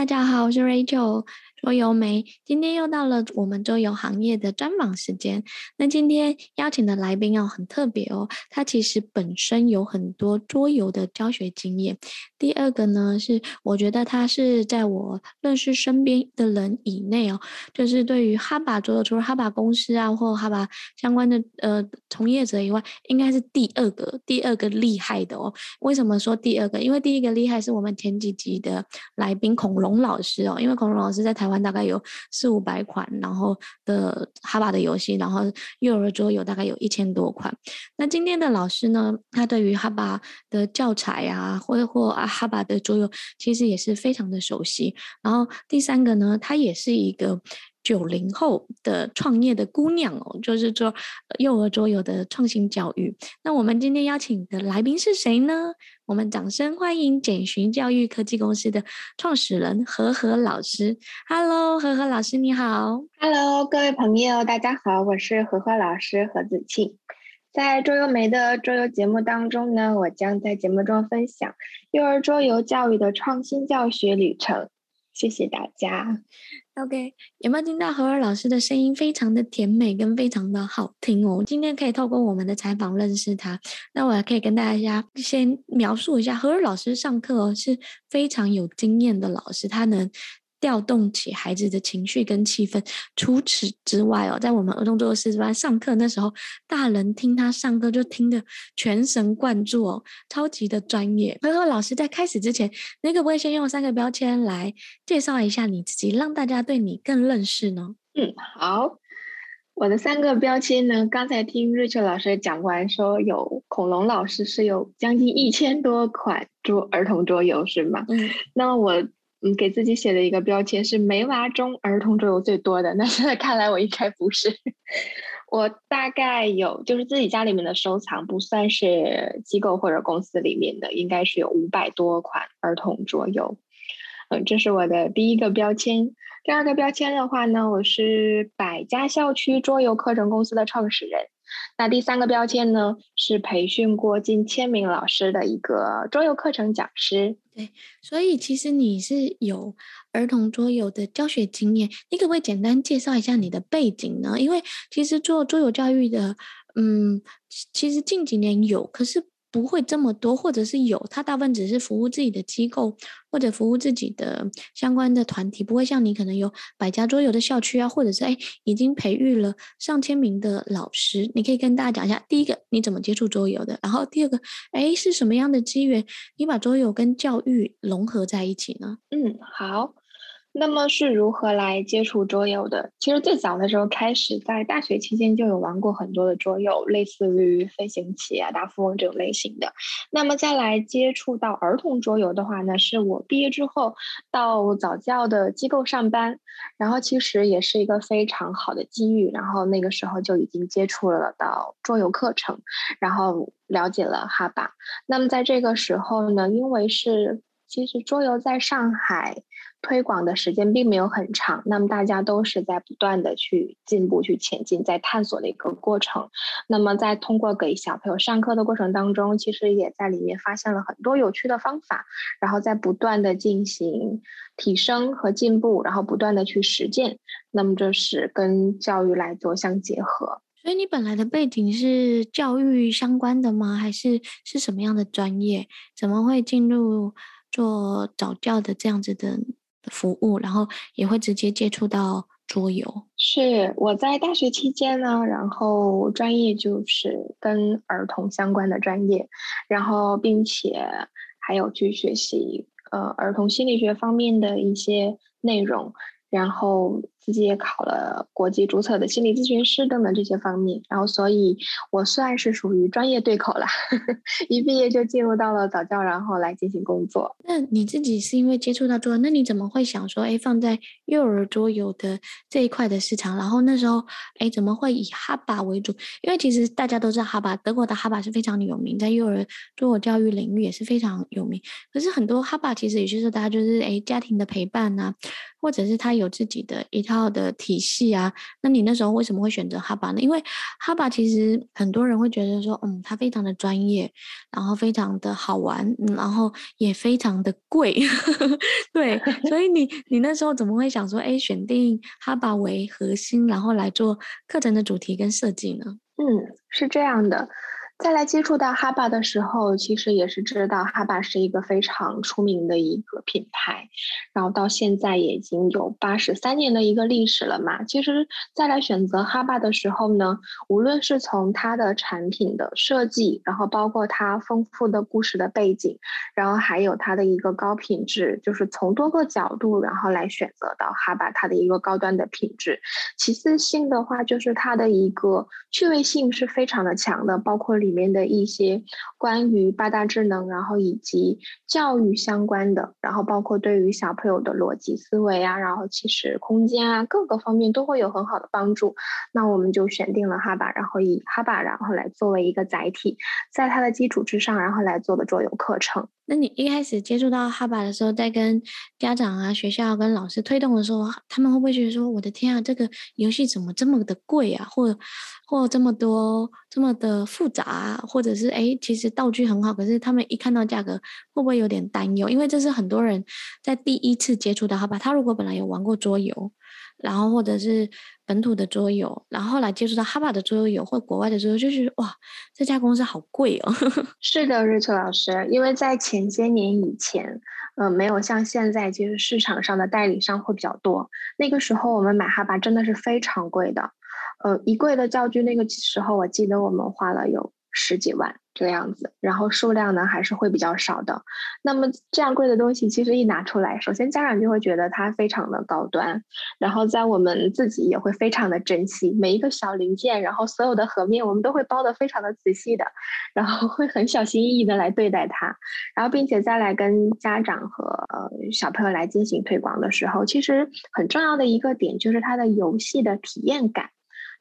大家好，我是 Rachel。桌游没，今天又到了我们桌游行业的专访时间。那今天邀请的来宾哦，很特别哦，他其实本身有很多桌游的教学经验。第二个呢，是我觉得他是在我认识身边的人以内哦，就是对于哈巴桌游，除了哈巴公司啊或哈巴相关的呃从业者以外，应该是第二个第二个厉害的哦。为什么说第二个？因为第一个厉害是我们前几集的来宾恐龙老师哦，因为恐龙老师在台玩大概有四五百款，然后的哈巴的游戏，然后幼儿桌游大概有一千多款。那今天的老师呢，他对于哈巴的教材啊，或或啊哈巴的桌游，其实也是非常的熟悉。然后第三个呢，他也是一个。九零后的创业的姑娘哦，就是做幼儿桌游的创新教育。那我们今天邀请的来宾是谁呢？我们掌声欢迎简寻教育科技公司的创始人何何老师。Hello，何何老师你好。Hello，各位朋友，大家好，我是何何老师何子庆。在桌游没的桌游节目当中呢，我将在节目中分享幼儿桌游教育的创新教学旅程。谢谢大家。OK，有没有听到何尔老师的声音非常的甜美跟非常的好听哦？今天可以透过我们的采访认识他。那我也可以跟大家先描述一下，何何老师上课哦是非常有经验的老师，他能。调动起孩子的情绪跟气氛。除此之外哦，在我们儿童桌游师资班上课那时候，大人听他上课就听得全神贯注哦，超级的专业。呵呵老师在开始之前，你可不可以先用三个标签来介绍一下你自己，让大家对你更认识呢？嗯，好，我的三个标签呢，刚才听 Rachel 老师讲完，说有恐龙老师是有将近一千多款桌儿童桌游是吗？嗯，那我。嗯，给自己写的一个标签是没娃中儿童桌游最多的，那现在看来我应该不是。我大概有就是自己家里面的收藏，不算是机构或者公司里面的，应该是有五百多款儿童桌游。嗯，这是我的第一个标签。第二个标签的话呢，我是百家校区桌游课程公司的创始人。那第三个标签呢，是培训过近千名老师的一个桌游课程讲师。对，所以其实你是有儿童桌游的教学经验，你可不可以简单介绍一下你的背景呢？因为其实做桌游教育的，嗯，其实近几年有，可是。不会这么多，或者是有，他大部分只是服务自己的机构或者服务自己的相关的团体，不会像你可能有百家桌游的校区啊，或者是哎已经培育了上千名的老师。你可以跟大家讲一下，第一个你怎么接触桌游的，然后第二个哎是什么样的机缘，你把桌游跟教育融合在一起呢？嗯，好。那么是如何来接触桌游的？其实最早的时候开始，在大学期间就有玩过很多的桌游，类似于飞行棋啊、大富翁这种类型的。那么再来接触到儿童桌游的话呢，是我毕业之后到早教的机构上班，然后其实也是一个非常好的机遇。然后那个时候就已经接触了到桌游课程，然后了解了哈巴。那么在这个时候呢，因为是其实桌游在上海。推广的时间并没有很长，那么大家都是在不断的去进步、去前进、在探索的一个过程。那么在通过给小朋友上课的过程当中，其实也在里面发现了很多有趣的方法，然后在不断的进行提升和进步，然后不断的去实践。那么这是跟教育来做相结合。所以你本来的背景是教育相关的吗？还是是什么样的专业？怎么会进入做早教的这样子的？服务，然后也会直接接触到桌游。是我在大学期间呢，然后专业就是跟儿童相关的专业，然后并且还有去学习呃儿童心理学方面的一些内容，然后。自己也考了国际注册的心理咨询师等等这些方面，然后所以我算是属于专业对口了，一毕业就进入到了早教，然后来进行工作。那你自己是因为接触到桌，那你怎么会想说，哎，放在幼儿桌游的这一块的市场？然后那时候，哎，怎么会以哈巴为主？因为其实大家都知道哈巴，德国的哈巴是非常的有名，在幼儿桌游教育领域也是非常有名。可是很多哈巴其实也就是大家就是哎家庭的陪伴呐、啊，或者是他有自己的一套。套的体系啊。那你那时候为什么会选择哈巴呢？因为哈巴其实很多人会觉得说，嗯，它非常的专业，然后非常的好玩，嗯，然后也非常的贵，对。所以你你那时候怎么会想说，哎，选定哈巴为核心，然后来做课程的主题跟设计呢？嗯，是这样的。再来接触到哈巴的时候，其实也是知道哈巴是一个非常出名的一个品牌，然后到现在也已经有八十三年的一个历史了嘛。其实再来选择哈巴的时候呢，无论是从它的产品的设计，然后包括它丰富的故事的背景，然后还有它的一个高品质，就是从多个角度，然后来选择到哈巴它的一个高端的品质。其次性的话，就是它的一个趣味性是非常的强的，包括里。里面的一些关于八大智能，然后以及教育相关的，然后包括对于小朋友的逻辑思维啊，然后其实空间啊各个方面都会有很好的帮助。那我们就选定了哈巴，然后以哈巴然后来作为一个载体，在它的基础之上，然后来做的桌游课程。那你一开始接触到哈巴的时候，在跟家长啊、学校跟老师推动的时候，他们会不会觉得说：“我的天啊，这个游戏怎么这么的贵啊？或或这么多这么的复杂啊？或者是诶，其实道具很好，可是他们一看到价格，会不会有点担忧？因为这是很多人在第一次接触到哈巴，他如果本来有玩过桌游。”然后或者是本土的桌游，然后后来接触到哈巴的桌游或国外的桌游，就是哇，这家公司好贵哦。是的，瑞秋老师，因为在前些年以前，呃，没有像现在，其实市场上的代理商会比较多。那个时候我们买哈巴真的是非常贵的，呃，一柜的教具，那个时候我记得我们花了有十几万。这个样子，然后数量呢还是会比较少的。那么这样贵的东西，其实一拿出来，首先家长就会觉得它非常的高端，然后在我们自己也会非常的珍惜每一个小零件，然后所有的盒面我们都会包得非常的仔细的，然后会很小心翼翼的来对待它，然后并且再来跟家长和呃小朋友来进行推广的时候，其实很重要的一个点就是它的游戏的体验感。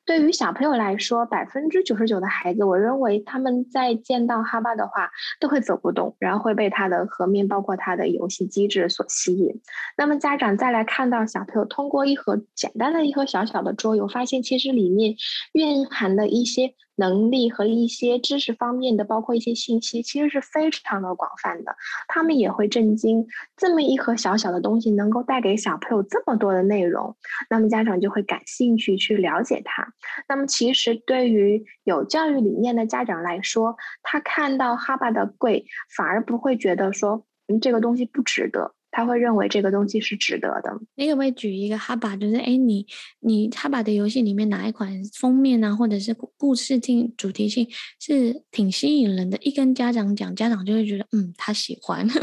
对于小朋友来说，百分之九十九的孩子，我认为他们在见到哈巴的话，都会走不动，然后会被它的盒面，包括它的游戏机制所吸引。那么家长再来看到小朋友通过一盒简单的一盒小小的桌游，发现其实里面蕴含的一些。能力和一些知识方面的，包括一些信息，其实是非常的广泛的。他们也会震惊，这么一盒小小的东西能够带给小朋友这么多的内容，那么家长就会感兴趣去了解它。那么其实对于有教育理念的家长来说，他看到哈巴的贵，反而不会觉得说，这个东西不值得。他会认为这个东西是值得的。你可不可以举一个哈巴，就是哎，你你哈巴的游戏里面哪一款封面啊，或者是故事性、主题性是挺吸引人的？一跟家长讲，家长就会觉得嗯，他喜欢。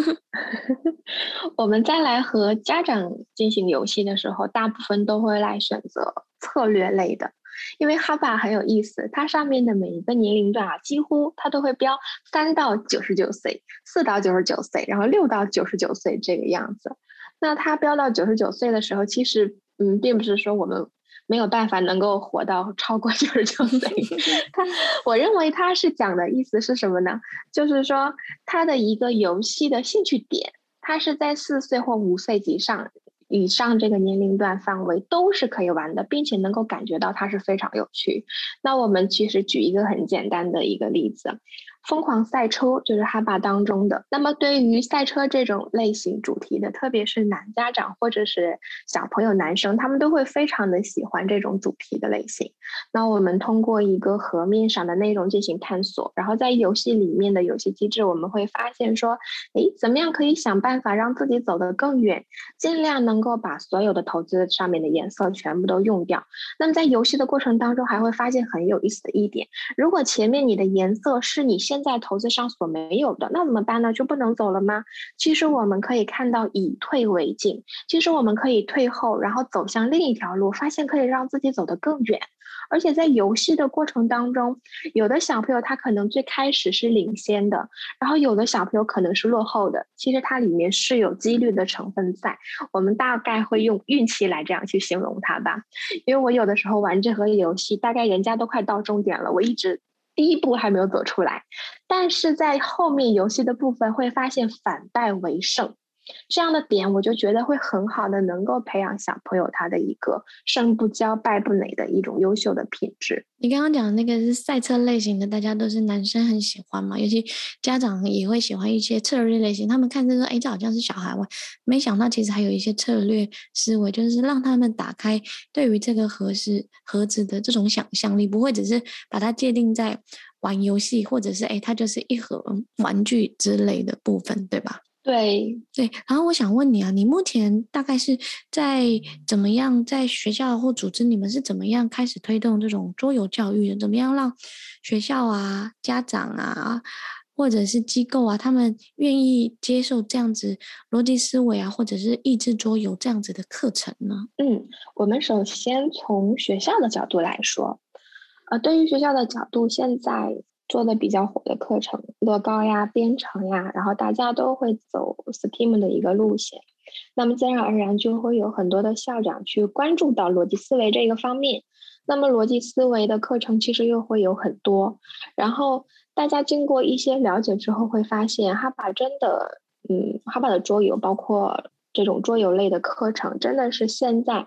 我们再来和家长进行游戏的时候，大部分都会来选择策略类的。因为哈巴很有意思，它上面的每一个年龄段啊，几乎它都会标三到九十九岁、四到九十九岁，然后六到九十九岁这个样子。那它标到九十九岁的时候，其实嗯，并不是说我们没有办法能够活到超过九十九岁。它，我认为它是讲的意思是什么呢？就是说它的一个游戏的兴趣点，它是在四岁或五岁及上。以上这个年龄段范围都是可以玩的，并且能够感觉到它是非常有趣。那我们其实举一个很简单的一个例子。疯狂赛车就是哈巴当中的。那么对于赛车这种类型主题的，特别是男家长或者是小朋友男生，他们都会非常的喜欢这种主题的类型。那我们通过一个河面上的内容进行探索，然后在游戏里面的游戏机制，我们会发现说，诶，怎么样可以想办法让自己走得更远，尽量能够把所有的投资上面的颜色全部都用掉。那么在游戏的过程当中，还会发现很有意思的一点，如果前面你的颜色是你现现在投资上所没有的，那怎么办呢？就不能走了吗？其实我们可以看到以退为进，其实我们可以退后，然后走向另一条路，发现可以让自己走得更远。而且在游戏的过程当中，有的小朋友他可能最开始是领先的，然后有的小朋友可能是落后的。其实它里面是有几率的成分在，我们大概会用运气来这样去形容它吧。因为我有的时候玩这盒游戏，大概人家都快到终点了，我一直。第一步还没有走出来，但是在后面游戏的部分会发现反败为胜，这样的点，我就觉得会很好的能够培养小朋友他的一个胜不骄败不馁的一种优秀的品质。你刚刚讲的那个是赛车类型的，大家都是男生很喜欢嘛，尤其家长也会喜欢一些策略类型。他们看这个，哎，这好像是小孩玩，没想到其实还有一些策略思维，就是让他们打开对于这个盒子盒子的这种想象力，不会只是把它界定在玩游戏，或者是哎，它就是一盒玩具之类的部分，对吧？对对，然后我想问你啊，你目前大概是在怎么样在学校或组织，你们是怎么样开始推动这种桌游教育的？怎么样让学校啊、家长啊，或者是机构啊，他们愿意接受这样子逻辑思维啊，或者是益智桌游这样子的课程呢？嗯，我们首先从学校的角度来说，呃，对于学校的角度，现在。做的比较火的课程，乐高呀、编程呀，然后大家都会走 STEAM 的一个路线，那么自然而然就会有很多的校长去关注到逻辑思维这个方面，那么逻辑思维的课程其实又会有很多，然后大家经过一些了解之后会发现，哈巴真的，嗯，哈巴的桌游包括这种桌游类的课程，真的是现在。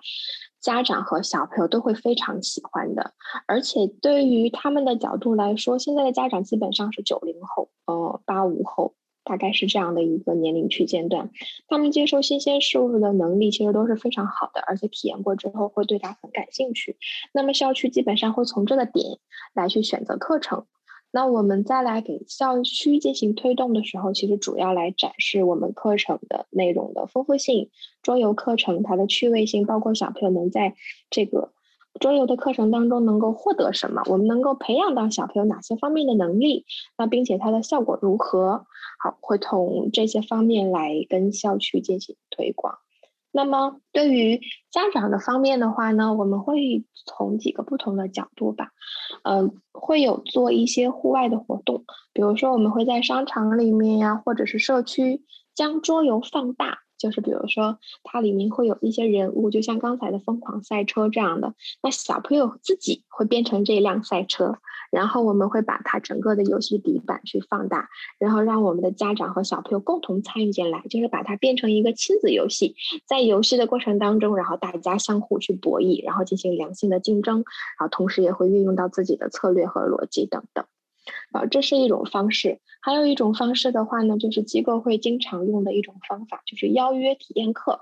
家长和小朋友都会非常喜欢的，而且对于他们的角度来说，现在的家长基本上是九零后，呃，八五后，大概是这样的一个年龄区间段，他们接受新鲜事物的能力其实都是非常好的，而且体验过之后会对他很感兴趣。那么校区基本上会从这个点来去选择课程。那我们再来给校区进行推动的时候，其实主要来展示我们课程的内容的丰富性，桌游课程它的趣味性，包括小朋友能在这个桌游的课程当中能够获得什么，我们能够培养到小朋友哪些方面的能力，那并且它的效果如何，好，会从这些方面来跟校区进行推广。那么对于家长的方面的话呢，我们会从几个不同的角度吧，嗯、呃，会有做一些户外的活动，比如说我们会在商场里面呀，或者是社区将桌游放大。就是比如说，它里面会有一些人物，就像刚才的疯狂赛车这样的，那小朋友自己会变成这辆赛车，然后我们会把它整个的游戏底板去放大，然后让我们的家长和小朋友共同参与进来，就是把它变成一个亲子游戏，在游戏的过程当中，然后大家相互去博弈，然后进行良性的竞争，然后同时也会运用到自己的策略和逻辑等等。啊，这是一种方式。还有一种方式的话呢，就是机构会经常用的一种方法，就是邀约体验课。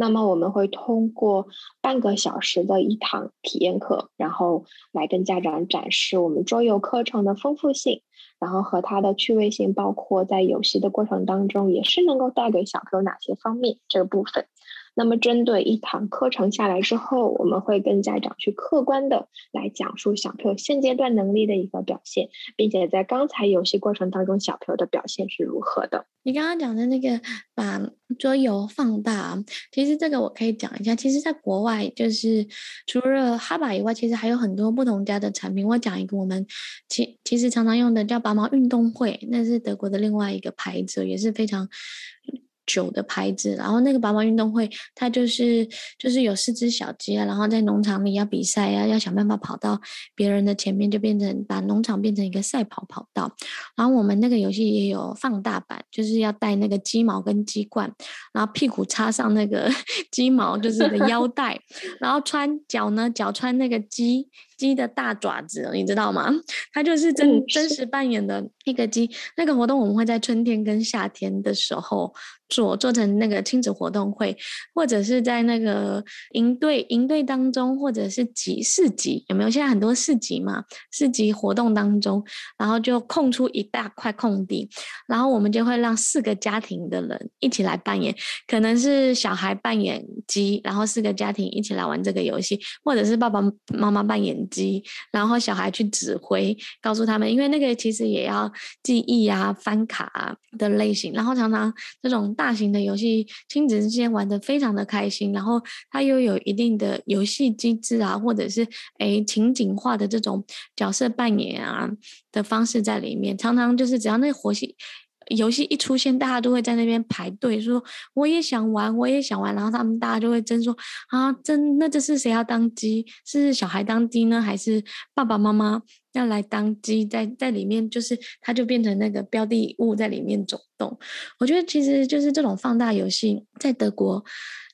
那么我们会通过半个小时的一堂体验课，然后来跟家长展示我们桌游课程的丰富性，然后和它的趣味性，包括在游戏的过程当中也是能够带给小朋友哪些方面这个部分。那么，针对一堂课程下来之后，我们会跟家长去客观的来讲述小朋友现阶段能力的一个表现，并且在刚才游戏过程当中，小朋友的表现是如何的。你刚刚讲的那个把桌游放大，其实这个我可以讲一下。其实，在国外，就是除了哈巴以外，其实还有很多不同家的产品。我讲一个，我们其其实常常用的叫拔毛运动会，那是德国的另外一个牌子，也是非常。酒的牌子，然后那个拔毛运动会，它就是就是有四只小鸡啊，然后在农场里要比赛啊，要想办法跑到别人的前面，就变成把农场变成一个赛跑跑道。然后我们那个游戏也有放大版，就是要带那个鸡毛跟鸡冠，然后屁股插上那个 鸡毛，就是个腰带，然后穿脚呢，脚穿那个鸡。鸡的大爪子，你知道吗？它就是真真实扮演的那个鸡。那个活动我们会在春天跟夏天的时候做，做成那个亲子活动会，或者是在那个营队营队当中，或者是集市集，有没有？现在很多市集嘛，市集活动当中，然后就空出一大块空地，然后我们就会让四个家庭的人一起来扮演，可能是小孩扮演鸡，然后四个家庭一起来玩这个游戏，或者是爸爸妈妈扮演。鸡，然后小孩去指挥，告诉他们，因为那个其实也要记忆啊、翻卡啊的类型。然后常常这种大型的游戏，亲子之间玩得非常的开心。然后它又有一定的游戏机制啊，或者是诶情景化的这种角色扮演啊的方式在里面。常常就是只要那个活戏。游戏一出现，大家都会在那边排队，说我也想玩，我也想玩。然后他们大家就会争说啊，真那这是谁要当鸡？是小孩当鸡呢，还是爸爸妈妈要来当机，在在里面，就是它就变成那个标的物在里面走动。我觉得其实就是这种放大游戏，在德国。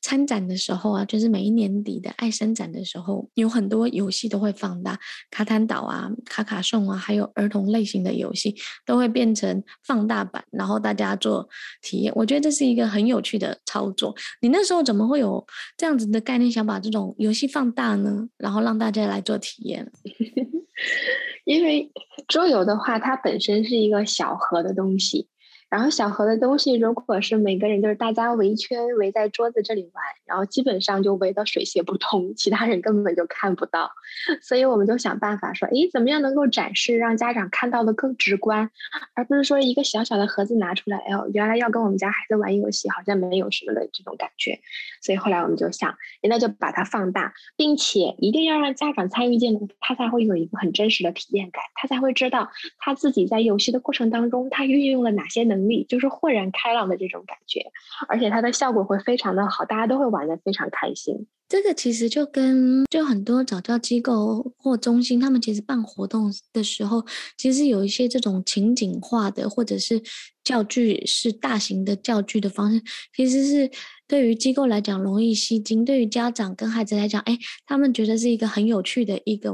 参展的时候啊，就是每一年底的爱生展的时候，有很多游戏都会放大，卡坦岛啊、卡卡颂啊，还有儿童类型的游戏都会变成放大版，然后大家做体验。我觉得这是一个很有趣的操作。你那时候怎么会有这样子的概念，想把这种游戏放大呢？然后让大家来做体验？因为桌游的话，它本身是一个小盒的东西。然后小盒的东西，如果是每个人就是大家围圈围在桌子这里玩，然后基本上就围得水泄不通，其他人根本就看不到。所以我们就想办法说，诶，怎么样能够展示，让家长看到的更直观，而不是说一个小小的盒子拿出来，哎呦，原来要跟我们家孩子玩游戏，好像没有什么的这种感觉。所以后来我们就想，那就把它放大，并且一定要让家长参与进来，他才会有一个很真实的体验感，他才会知道他自己在游戏的过程当中，他运用了哪些能力。就是豁然开朗的这种感觉，而且它的效果会非常的好，大家都会玩的非常开心。这个其实就跟就很多早教机构或中心，他们其实办活动的时候，其实有一些这种情景化的，或者是教具是大型的教具的方式，其实是。对于机构来讲容易吸睛，对于家长跟孩子来讲，哎，他们觉得是一个很有趣的一个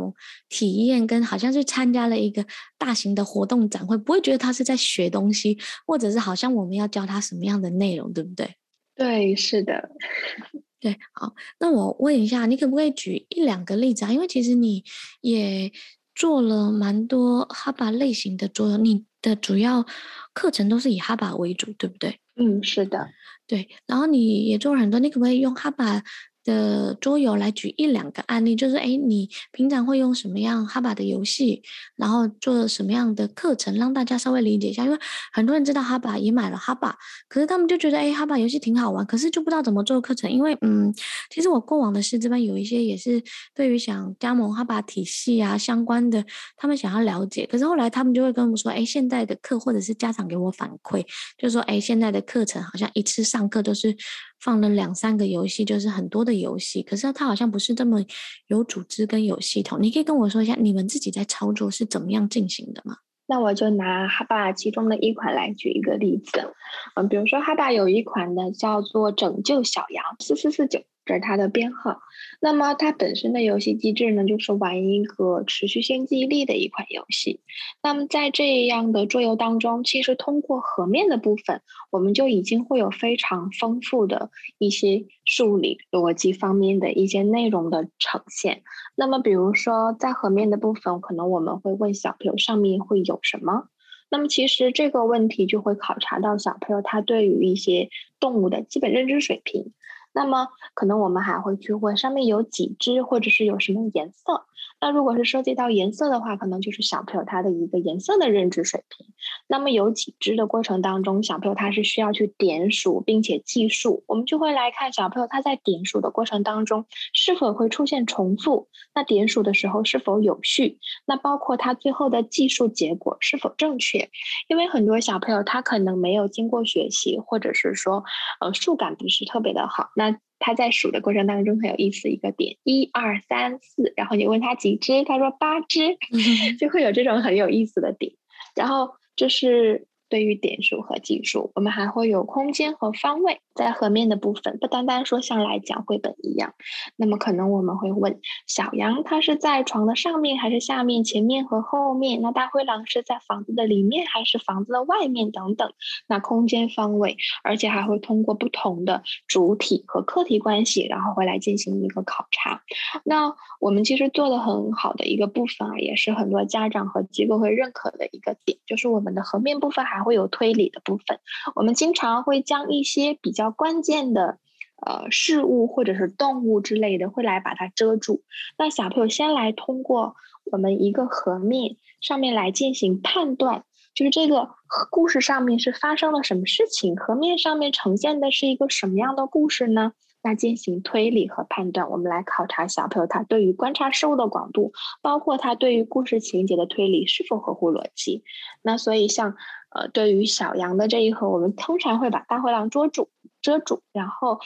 体验，跟好像是参加了一个大型的活动展会，不会觉得他是在学东西，或者是好像我们要教他什么样的内容，对不对？对，是的，对，好，那我问一下，你可不可以举一两个例子啊？因为其实你也做了蛮多哈巴类型的桌游，你的主要课程都是以哈巴为主，对不对？嗯，是的。对，然后你也做了很多，你可不可以用哈巴的桌游来举一两个案例？就是哎，你平常会用什么样哈巴的游戏，然后做什么样的课程，让大家稍微理解一下。因为很多人知道哈巴，也买了哈巴，可是他们就觉得哎，哈巴游戏挺好玩，可是就不知道怎么做课程。因为嗯，其实我过往的师资班有一些也是对于想加盟哈巴体系啊相关的，他们想要了解，可是后来他们就会跟我们说，哎，现在的课或者是家长给我反馈，就说哎，现在的课程好像一次上课都是。放了两三个游戏，就是很多的游戏，可是它好像不是这么有组织跟有系统。你可以跟我说一下，你们自己在操作是怎么样进行的吗？那我就拿哈巴其中的一款来举一个例子，嗯，比如说哈巴有一款呢叫做《拯救小羊》，四四四九。这是它的编号。那么它本身的游戏机制呢，就是玩一个持续性记忆力的一款游戏。那么在这样的桌游当中，其实通过盒面的部分，我们就已经会有非常丰富的一些数理逻辑方面的一些内容的呈现。那么比如说在河面的部分，可能我们会问小朋友上面会有什么？那么其实这个问题就会考察到小朋友他对于一些动物的基本认知水平。那么可能我们还会去问上面有几只，或者是有什么颜色。那如果是涉及到颜色的话，可能就是小朋友他的一个颜色的认知水平。那么有几只的过程当中，小朋友他是需要去点数并且计数，我们就会来看小朋友他在点数的过程当中是否会出现重复，那点数的时候是否有序，那包括他最后的计数结果是否正确。因为很多小朋友他可能没有经过学习，或者是说呃数感不是特别的好，那。他在数的过程当中很有意思，一个点一二三四，然后你问他几只，他说八只，就会有这种很有意思的点，然后这是。对于点数和计数，我们还会有空间和方位。在盒面的部分，不单单说像来讲绘本一样，那么可能我们会问小羊，它是在床的上面还是下面？前面和后面？那大灰狼是在房子的里面还是房子的外面？等等。那空间方位，而且还会通过不同的主体和客体关系，然后会来进行一个考察。那我们其实做的很好的一个部分啊，也是很多家长和机构会认可的一个点，就是我们的盒面部分还会有推理的部分。我们经常会将一些比较关键的呃事物或者是动物之类的，会来把它遮住。那小朋友先来通过我们一个盒面上面来进行判断，就是这个故事上面是发生了什么事情，河面上面呈现的是一个什么样的故事呢？那进行推理和判断，我们来考察小朋友他对于观察事物的广度，包括他对于故事情节的推理是否合乎逻辑。那所以像呃，对于小羊的这一盒，我们通常会把大灰狼捉住。遮住，然后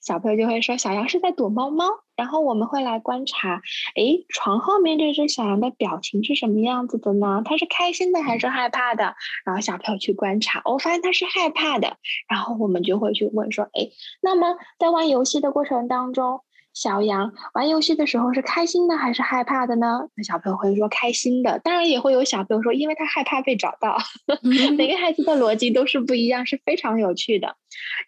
小朋友就会说小羊是在躲猫猫，然后我们会来观察，诶，床后面这只小羊的表情是什么样子的呢？它是开心的还是害怕的？然后小朋友去观察，我发现它是害怕的，然后我们就会去问说，诶，那么在玩游戏的过程当中。小羊玩游戏的时候是开心的还是害怕的呢？那小朋友会说开心的，当然也会有小朋友说，因为他害怕被找到。每个孩子的逻辑都是不一样，是非常有趣的。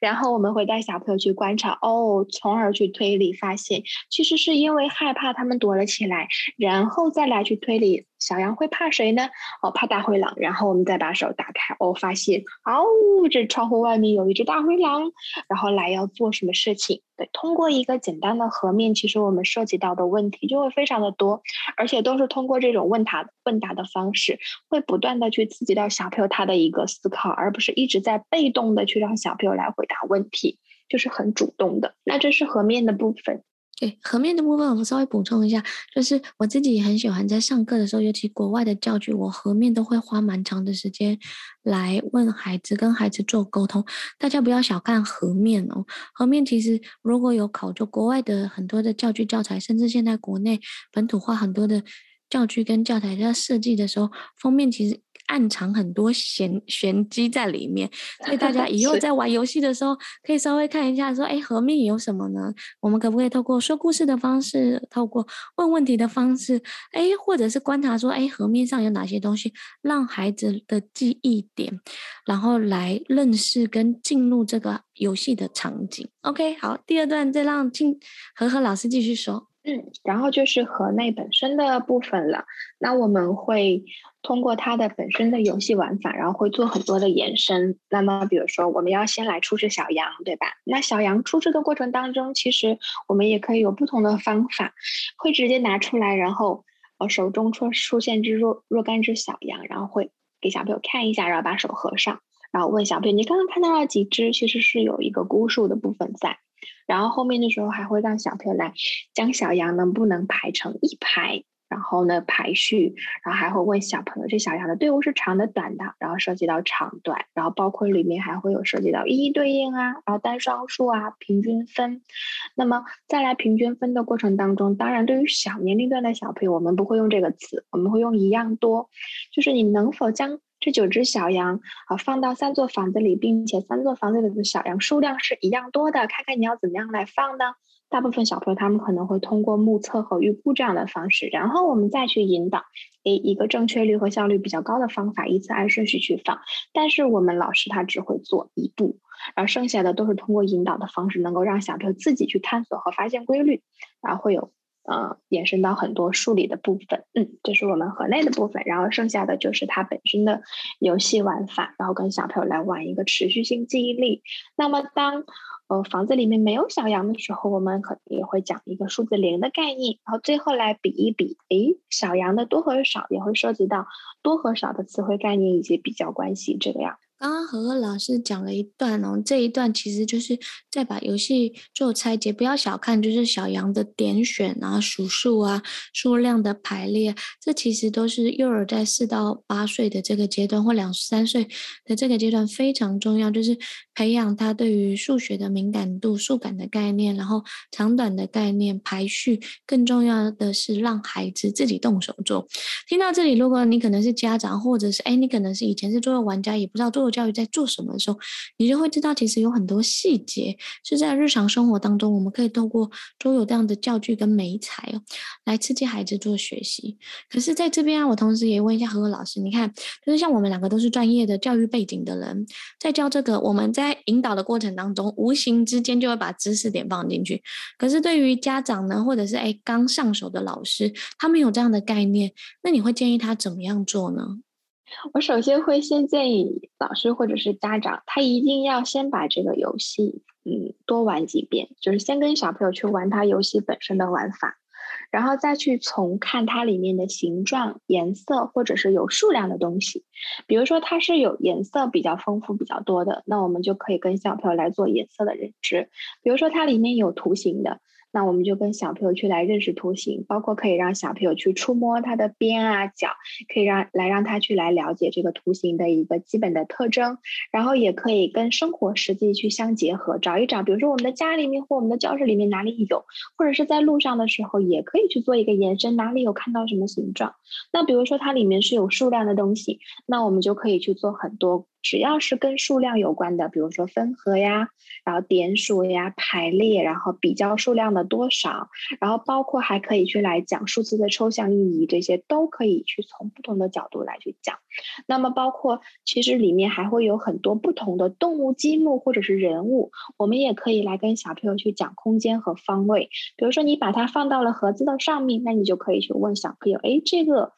然后我们会带小朋友去观察，哦，从而去推理，发现其实是因为害怕他们躲了起来，然后再来去推理。小羊会怕谁呢？哦，怕大灰狼。然后我们再把手打开，哦，发现哦，这窗户外面有一只大灰狼，然后来要做什么事情？对，通过一个简单的河面，其实我们涉及到的问题就会非常的多，而且都是通过这种问答问答的方式，会不断的去刺激到小朋友他的一个思考，而不是一直在被动的去让小朋友来回答问题，就是很主动的。那这是和面的部分。对，和面的部分，我稍微补充一下，就是我自己很喜欢在上课的时候，尤其国外的教具，我和面都会花蛮长的时间来问孩子，跟孩子做沟通。大家不要小看和面哦，和面其实如果有考究国外的很多的教具教材，甚至现在国内本土化很多的教具跟教材在设计的时候，封面其实。暗藏很多玄玄机在里面，所以大家 以后在玩游戏的时候，可以稍微看一下，说，哎，河面有什么呢？我们可不可以透过说故事的方式，透过问问题的方式，哎，或者是观察说，哎，河面上有哪些东西，让孩子的记忆点，然后来认识跟进入这个游戏的场景。OK，好，第二段再让静和和老师继续说。嗯，然后就是河内本身的部分了。那我们会通过它的本身的游戏玩法，然后会做很多的延伸。那么，比如说，我们要先来出示小羊，对吧？那小羊出示的过程当中，其实我们也可以有不同的方法，会直接拿出来，然后呃手中出出现只若若干只小羊，然后会给小朋友看一下，然后把手合上，然后问小朋友：“你刚刚看到了几只？”其实是有一个估数的部分在。然后后面的时候还会让小朋友来将小羊能不能排成一排，然后呢排序，然后还会问小朋友这小羊的队伍是长的短的，然后涉及到长短，然后包括里面还会有涉及到一一对应啊，然后单双数啊，平均分。那么再来平均分的过程当中，当然对于小年龄段的小朋友，我们不会用这个词，我们会用一样多，就是你能否将。这九只小羊啊，放到三座房子里，并且三座房子里的小羊数量是一样多的，看看你要怎么样来放呢？大部分小朋友他们可能会通过目测和预估这样的方式，然后我们再去引导，诶，一个正确率和效率比较高的方法，依次按顺序去放。但是我们老师他只会做一步，然后剩下的都是通过引导的方式，能够让小朋友自己去探索和发现规律，然后会有。呃，延伸到很多数理的部分，嗯，这是我们河内的部分，然后剩下的就是它本身的游戏玩法，然后跟小朋友来玩一个持续性记忆力。那么当呃房子里面没有小羊的时候，我们可能也会讲一个数字零的概念，然后最后来比一比，诶，小羊的多和少也会涉及到多和少的词汇概念以及比较关系这个样。刚刚和和老师讲了一段哦，这一段其实就是在把游戏做拆解，不要小看，就是小羊的点选啊、数数啊、数量的排列，这其实都是幼儿在四到八岁的这个阶段或两三岁的这个阶段非常重要，就是培养他对于数学的敏感度、数感的概念，然后长短的概念、排序，更重要的是让孩子自己动手做。听到这里，如果你可能是家长，或者是哎，你可能是以前是桌游玩家，也不知道做。教育在做什么的时候，你就会知道，其实有很多细节是在日常生活当中，我们可以透过桌游这样的教具跟美材哦，来刺激孩子做学习。可是在这边啊，我同时也问一下何何老师，你看，就是像我们两个都是专业的教育背景的人，在教这个，我们在引导的过程当中，无形之间就会把知识点放进去。可是对于家长呢，或者是哎刚上手的老师，他们有这样的概念，那你会建议他怎么样做呢？我首先会先建议老师或者是家长，他一定要先把这个游戏，嗯，多玩几遍，就是先跟小朋友去玩他游戏本身的玩法，然后再去从看它里面的形状、颜色，或者是有数量的东西。比如说它是有颜色比较丰富、比较多的，那我们就可以跟小朋友来做颜色的认知。比如说它里面有图形的。那我们就跟小朋友去来认识图形，包括可以让小朋友去触摸它的边啊角，可以让来让他去来了解这个图形的一个基本的特征，然后也可以跟生活实际去相结合，找一找，比如说我们的家里面或我们的教室里面哪里有，或者是在路上的时候也可以去做一个延伸，哪里有看到什么形状。那比如说它里面是有数量的东西，那我们就可以去做很多。只要是跟数量有关的，比如说分合呀，然后点数呀、排列，然后比较数量的多少，然后包括还可以去来讲数字的抽象意义，这些都可以去从不同的角度来去讲。那么包括其实里面还会有很多不同的动物、积木或者是人物，我们也可以来跟小朋友去讲空间和方位。比如说你把它放到了盒子的上面，那你就可以去问小朋友，哎，这个。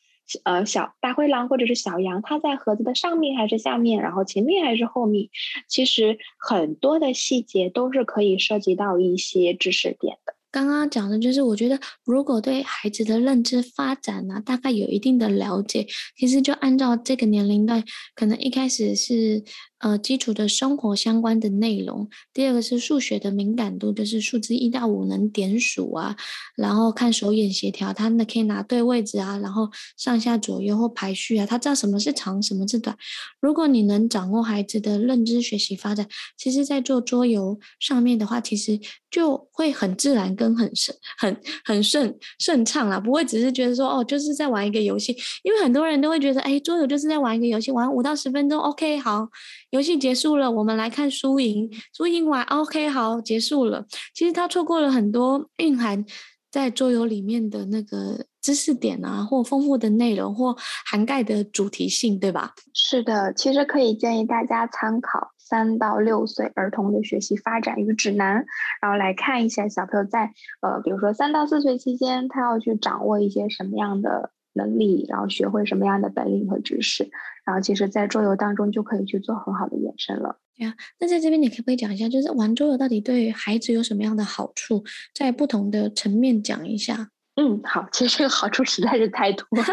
呃，小大灰狼或者是小羊，它在盒子的上面还是下面？然后前面还是后面？其实很多的细节都是可以涉及到一些知识点的。刚刚讲的就是，我觉得如果对孩子的认知发展呢、大概有一定的了解，其实就按照这个年龄段，可能一开始是。呃，基础的生活相关的内容。第二个是数学的敏感度，就是数字一到五能点数啊，然后看手眼协调，他那可以拿对位置啊，然后上下左右或排序啊，他知道什么是长，什么是短。如果你能掌握孩子的认知学习发展，其实在做桌游上面的话，其实就会很自然跟很顺、很很顺顺畅啦，不会只是觉得说哦，就是在玩一个游戏。因为很多人都会觉得，哎，桌游就是在玩一个游戏，玩五到十分钟，OK，好。游戏结束了，我们来看输赢。输赢完，OK，好，结束了。其实他错过了很多蕴含在桌游里面的那个知识点啊，或丰富的内容，或涵盖的主题性，对吧？是的，其实可以建议大家参考三到六岁儿童的学习发展与指南，然后来看一下小朋友在呃，比如说三到四岁期间，他要去掌握一些什么样的能力，然后学会什么样的本领和知识，然后其实，在桌游当中就可以去做很好的延伸了。对啊，那在这边你可不可以讲一下，就是玩桌游到底对孩子有什么样的好处，在不同的层面讲一下？嗯，好，其实这个好处实在是太多了。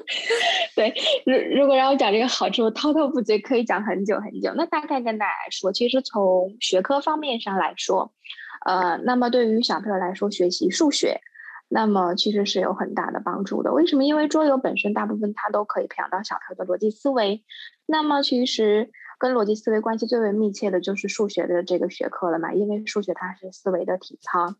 对，如如果让我讲这个好处，滔滔不绝，可以讲很久很久。那大概跟大家来说，其实从学科方面上来说，呃，那么对于小朋友来说，学习数学。那么其实是有很大的帮助的。为什么？因为桌游本身大部分它都可以培养到小朋友的逻辑思维。那么其实跟逻辑思维关系最为密切的就是数学的这个学科了嘛，因为数学它是思维的体操。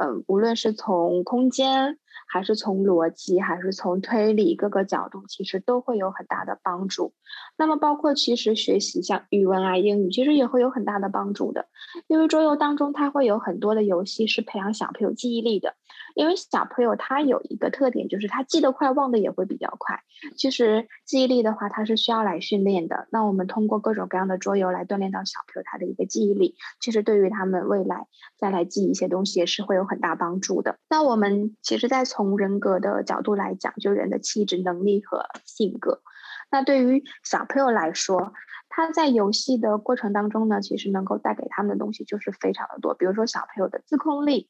嗯，无论是从空间，还是从逻辑，还是从推理各个角度，其实都会有很大的帮助。那么包括其实学习像语文啊、英语，其实也会有很大的帮助的。因为桌游当中它会有很多的游戏是培养小朋友记忆力的。因为小朋友他有一个特点，就是他记得快，忘得也会比较快。其实记忆力的话，它是需要来训练的。那我们通过各种各样的桌游来锻炼到小朋友他的一个记忆力，其实对于他们未来再来记一些东西也是会有很大帮助的。那我们其实在从人格的角度来讲，就人的气质、能力和性格。那对于小朋友来说，他在游戏的过程当中呢，其实能够带给他们的东西就是非常的多。比如说小朋友的自控力。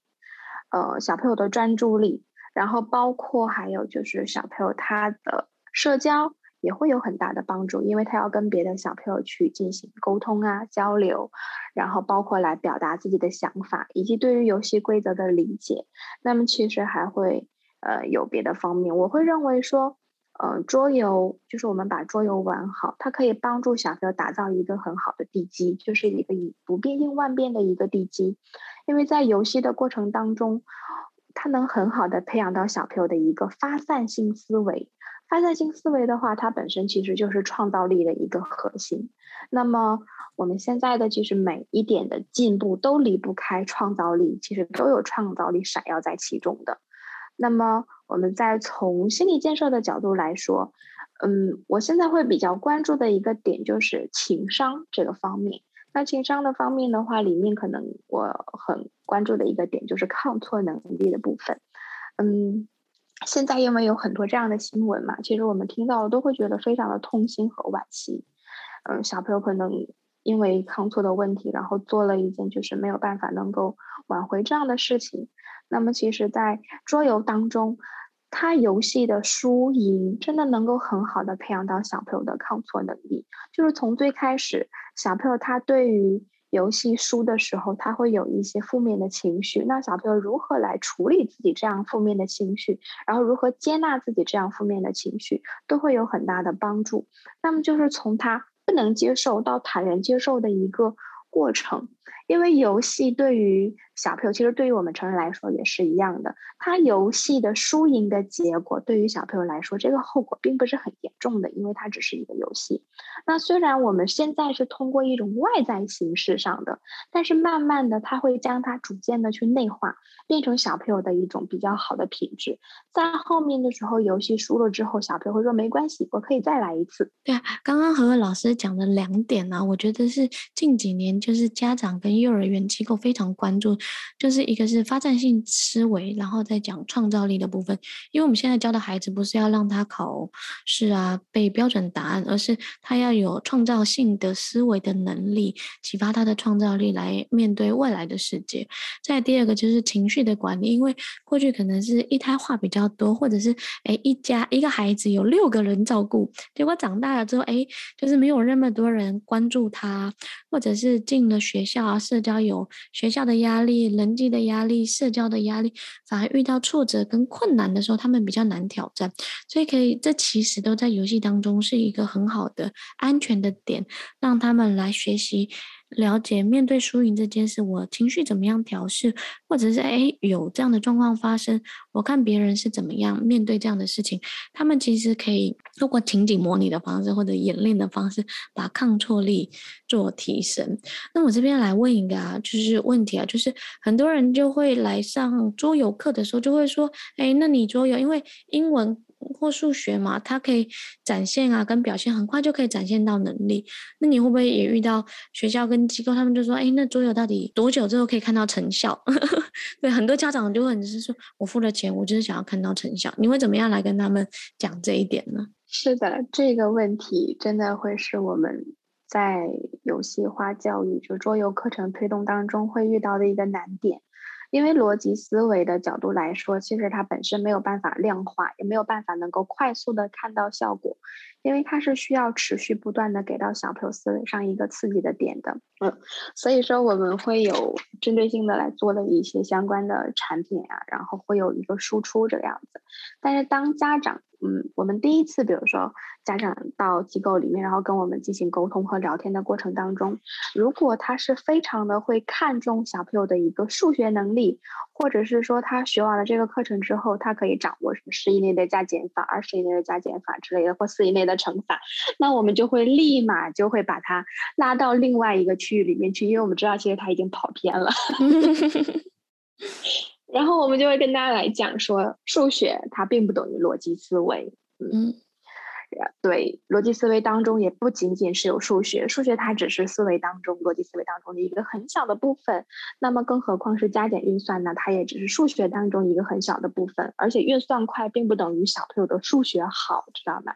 呃，小朋友的专注力，然后包括还有就是小朋友他的社交也会有很大的帮助，因为他要跟别的小朋友去进行沟通啊、交流，然后包括来表达自己的想法，以及对于游戏规则的理解。那么其实还会呃有别的方面，我会认为说。呃，桌游就是我们把桌游玩好，它可以帮助小朋友打造一个很好的地基，就是一个以不变应万变的一个地基。因为在游戏的过程当中，它能很好的培养到小朋友的一个发散性思维。发散性思维的话，它本身其实就是创造力的一个核心。那么我们现在的其实每一点的进步都离不开创造力，其实都有创造力闪耀在其中的。那么，我们再从心理建设的角度来说，嗯，我现在会比较关注的一个点就是情商这个方面。那情商的方面的话，里面可能我很关注的一个点就是抗挫能力的部分。嗯，现在因为有很多这样的新闻嘛，其实我们听到都会觉得非常的痛心和惋惜。嗯，小朋友可能因为抗挫的问题，然后做了一件就是没有办法能够挽回这样的事情。那么，其实，在桌游当中，他游戏的输赢真的能够很好的培养到小朋友的抗挫能力。就是从最开始，小朋友他对于游戏输的时候，他会有一些负面的情绪。那小朋友如何来处理自己这样负面的情绪，然后如何接纳自己这样负面的情绪，都会有很大的帮助。那么就是从他不能接受到坦然接受的一个过程。因为游戏对于小朋友，其实对于我们成人来说也是一样的。他游戏的输赢的结果，对于小朋友来说，这个后果并不是很严重的，因为它只是一个游戏。那虽然我们现在是通过一种外在形式上的，但是慢慢的，他会将它逐渐的去内化，变成小朋友的一种比较好的品质。在后面的时候，游戏输了之后，小朋友会说没关系，我可以再来一次。对啊，刚刚何老师讲的两点呢、啊，我觉得是近几年就是家长跟幼儿园机构非常关注，就是一个是发展性思维，然后再讲创造力的部分。因为我们现在教的孩子不是要让他考试啊背标准答案，而是他要有创造性的思维的能力，启发他的创造力来面对未来的世界。再第二个就是情绪的管理，因为过去可能是一胎话比较多，或者是诶一家一个孩子有六个人照顾，结果长大了之后诶就是没有那么多人关注他，或者是进了学校啊。社交有学校的压力人际的压力、社交的压力，反而遇到挫折跟困难的时候，他们比较难挑战。所以可以，这其实都在游戏当中是一个很好的安全的点，让他们来学习。了解面对输赢这件事，我情绪怎么样调试，或者是诶有这样的状况发生，我看别人是怎么样面对这样的事情，他们其实可以透过情景模拟的方式或者演练的方式，把抗挫力做提升。那我这边来问一个啊，就是问题啊，就是很多人就会来上桌游课的时候，就会说，诶，那你桌游因为英文。或数学嘛，它可以展现啊，跟表现很快就可以展现到能力。那你会不会也遇到学校跟机构，他们就说，哎，那桌游到底多久之后可以看到成效？对，很多家长就会是说，我付了钱，我就是想要看到成效。你会怎么样来跟他们讲这一点呢？是的，这个问题真的会是我们在游戏化教育，就桌游课程推动当中会遇到的一个难点。因为逻辑思维的角度来说，其实它本身没有办法量化，也没有办法能够快速的看到效果，因为它是需要持续不断的给到小朋友思维上一个刺激的点的。嗯，所以说我们会有针对性的来做的一些相关的产品啊，然后会有一个输出这个样子。但是当家长，嗯，我们第一次，比如说家长到机构里面，然后跟我们进行沟通和聊天的过程当中，如果他是非常的会看重小朋友的一个数学能力，或者是说他学完了这个课程之后，他可以掌握什么十以内的加减法、二十以内的加减法之类的，或四以内的乘法，那我们就会立马就会把他拉到另外一个区域里面去，因为我们知道其实他已经跑偏了。然后我们就会跟大家来讲说，数学它并不等于逻辑思维，嗯，对，逻辑思维当中也不仅仅是有数学，数学它只是思维当中逻辑思维当中的一个很小的部分，那么更何况是加减运算呢？它也只是数学当中一个很小的部分，而且运算快并不等于小朋友的数学好，知道吗？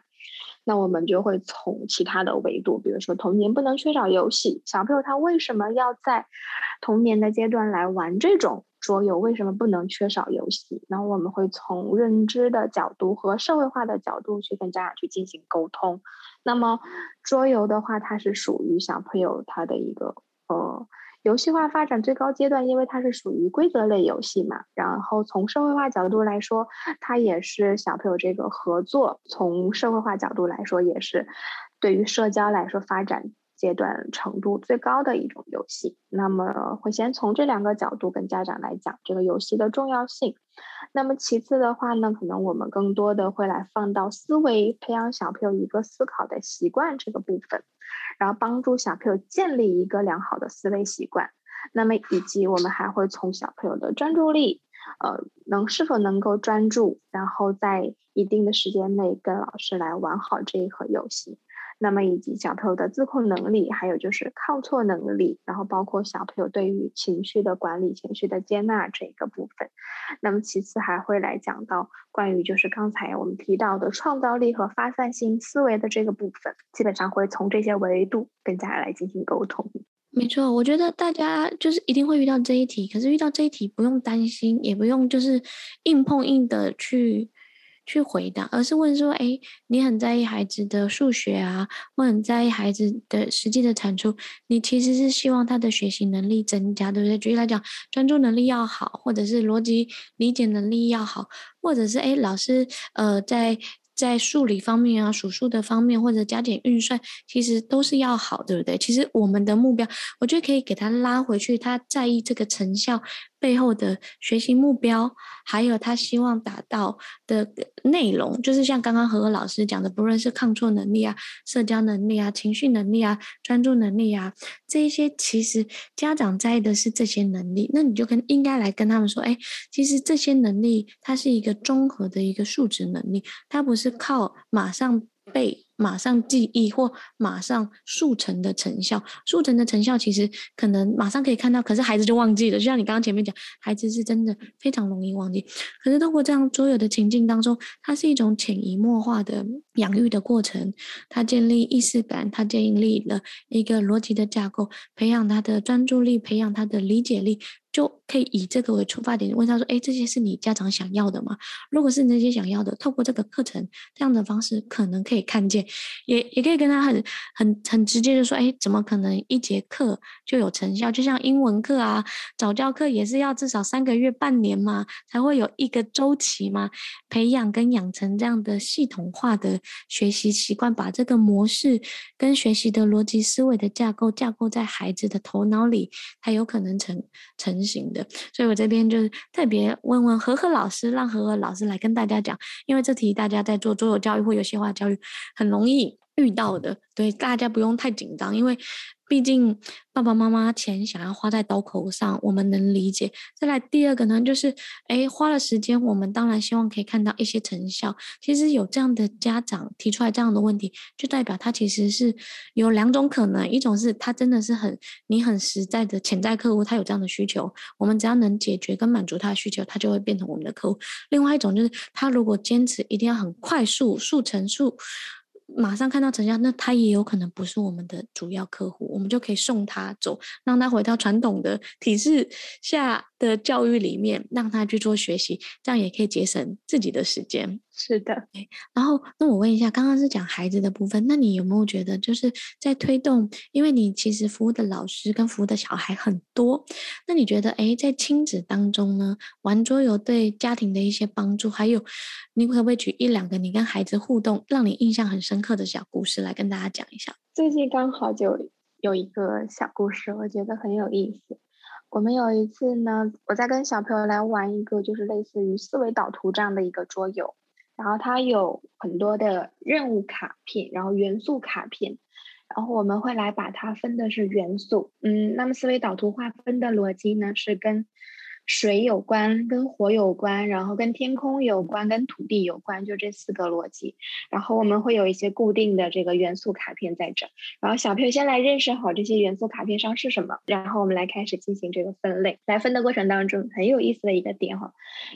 那我们就会从其他的维度，比如说童年不能缺少游戏，小朋友他为什么要在童年的阶段来玩这种？桌游为什么不能缺少游戏？然后我们会从认知的角度和社会化的角度去跟家长去进行沟通。那么桌游的话，它是属于小朋友他的一个呃游戏化发展最高阶段，因为它是属于规则类游戏嘛。然后从社会化角度来说，它也是小朋友这个合作。从社会化角度来说，也是对于社交来说发展。阶段程度最高的一种游戏，那么会先从这两个角度跟家长来讲这个游戏的重要性。那么其次的话呢，可能我们更多的会来放到思维，培养小朋友一个思考的习惯这个部分，然后帮助小朋友建立一个良好的思维习惯。那么以及我们还会从小朋友的专注力，呃，能是否能够专注，然后在一定的时间内跟老师来玩好这一盒游戏。那么以及小朋友的自控能力，还有就是抗挫能力，然后包括小朋友对于情绪的管理、情绪的接纳这个部分。那么其次还会来讲到关于就是刚才我们提到的创造力和发散性思维的这个部分，基本上会从这些维度跟大家来进行沟通。没错，我觉得大家就是一定会遇到这一题，可是遇到这一题不用担心，也不用就是硬碰硬的去。去回答，而是问说：哎，你很在意孩子的数学啊，或很在意孩子的实际的产出，你其实是希望他的学习能力增加，对不对？举例来讲，专注能力要好，或者是逻辑理解能力要好，或者是哎，老师呃在。在数理方面啊，数数的方面或者加减运算，其实都是要好，对不对？其实我们的目标，我觉得可以给他拉回去，他在意这个成效。背后的学习目标，还有他希望达到的内容，就是像刚刚何何老师讲的，不论是抗挫能力啊、社交能力啊、情绪能力啊、专注能力啊，这一些其实家长在意的是这些能力，那你就跟应该来跟他们说，哎，其实这些能力它是一个综合的一个数值能力，它不是靠马上被。马上记忆或马上速成的成效，速成的成效其实可能马上可以看到，可是孩子就忘记了。就像你刚刚前面讲，孩子是真的非常容易忘记。可是通过这样所有的情境当中，它是一种潜移默化的养育的过程，它建立意识感，它建立了一个逻辑的架构，培养他的专注力，培养他的理解力。就可以以这个为出发点，问他说：“哎，这些是你家长想要的吗？如果是你那些想要的，透过这个课程这样的方式，可能可以看见，也也可以跟他很很很直接的说：哎，怎么可能一节课就有成效？就像英文课啊，早教课也是要至少三个月、半年嘛，才会有一个周期嘛，培养跟养成这样的系统化的学习习惯，把这个模式跟学习的逻辑思维的架构架构在孩子的头脑里，才有可能成成。”行的，所以我这边就是特别问问何何老师，让何何老师来跟大家讲，因为这题大家在做桌游教育或游戏化教育很容易遇到的，对，大家不用太紧张，因为。毕竟爸爸妈妈钱想要花在刀口上，我们能理解。再来第二个呢，就是诶，花了时间，我们当然希望可以看到一些成效。其实有这样的家长提出来这样的问题，就代表他其实是有两种可能：一种是他真的是很你很实在的潜在客户，他有这样的需求，我们只要能解决跟满足他的需求，他就会变成我们的客户。另外一种就是他如果坚持一定要很快速速成速。马上看到成效，那他也有可能不是我们的主要客户，我们就可以送他走，让他回到传统的体制下的教育里面，让他去做学习，这样也可以节省自己的时间。是的，然后那我问一下，刚刚是讲孩子的部分，那你有没有觉得就是在推动？因为你其实服务的老师跟服务的小孩很多，那你觉得哎，在亲子当中呢，玩桌游对家庭的一些帮助，还有你可不可以举一两个你跟孩子互动让你印象很深刻的小故事来跟大家讲一下？最近刚好就有一个小故事，我觉得很有意思。我们有一次呢，我在跟小朋友来玩一个就是类似于思维导图这样的一个桌游。然后它有很多的任务卡片，然后元素卡片，然后我们会来把它分的是元素，嗯，那么思维导图划分的逻辑呢是跟水有关，跟火有关，然后跟天空有关，跟土地有关，就这四个逻辑。然后我们会有一些固定的这个元素卡片在这，然后小朋友先来认识好这些元素卡片上是什么，然后我们来开始进行这个分类。来分的过程当中很有意思的一个点哈，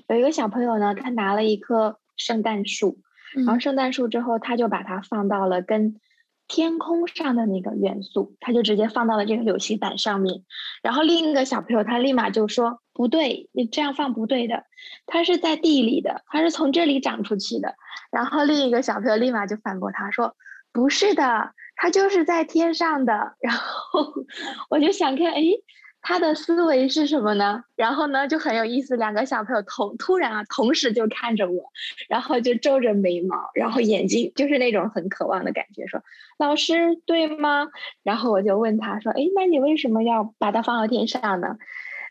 有一个小朋友呢，他拿了一颗。圣诞树，然后圣诞树之后，他就把它放到了跟天空上的那个元素，他就直接放到了这个游戏板上面。然后另一个小朋友他立马就说：“不对，你这样放不对的，它是在地里的，它是从这里长出去的。”然后另一个小朋友立马就反驳他说：“不是的，它就是在天上的。”然后 我就想看，哎。他的思维是什么呢？然后呢，就很有意思。两个小朋友同突然啊，同时就看着我，然后就皱着眉毛，然后眼睛就是那种很渴望的感觉，说：“老师，对吗？”然后我就问他说：“哎，那你为什么要把它放到天上呢？”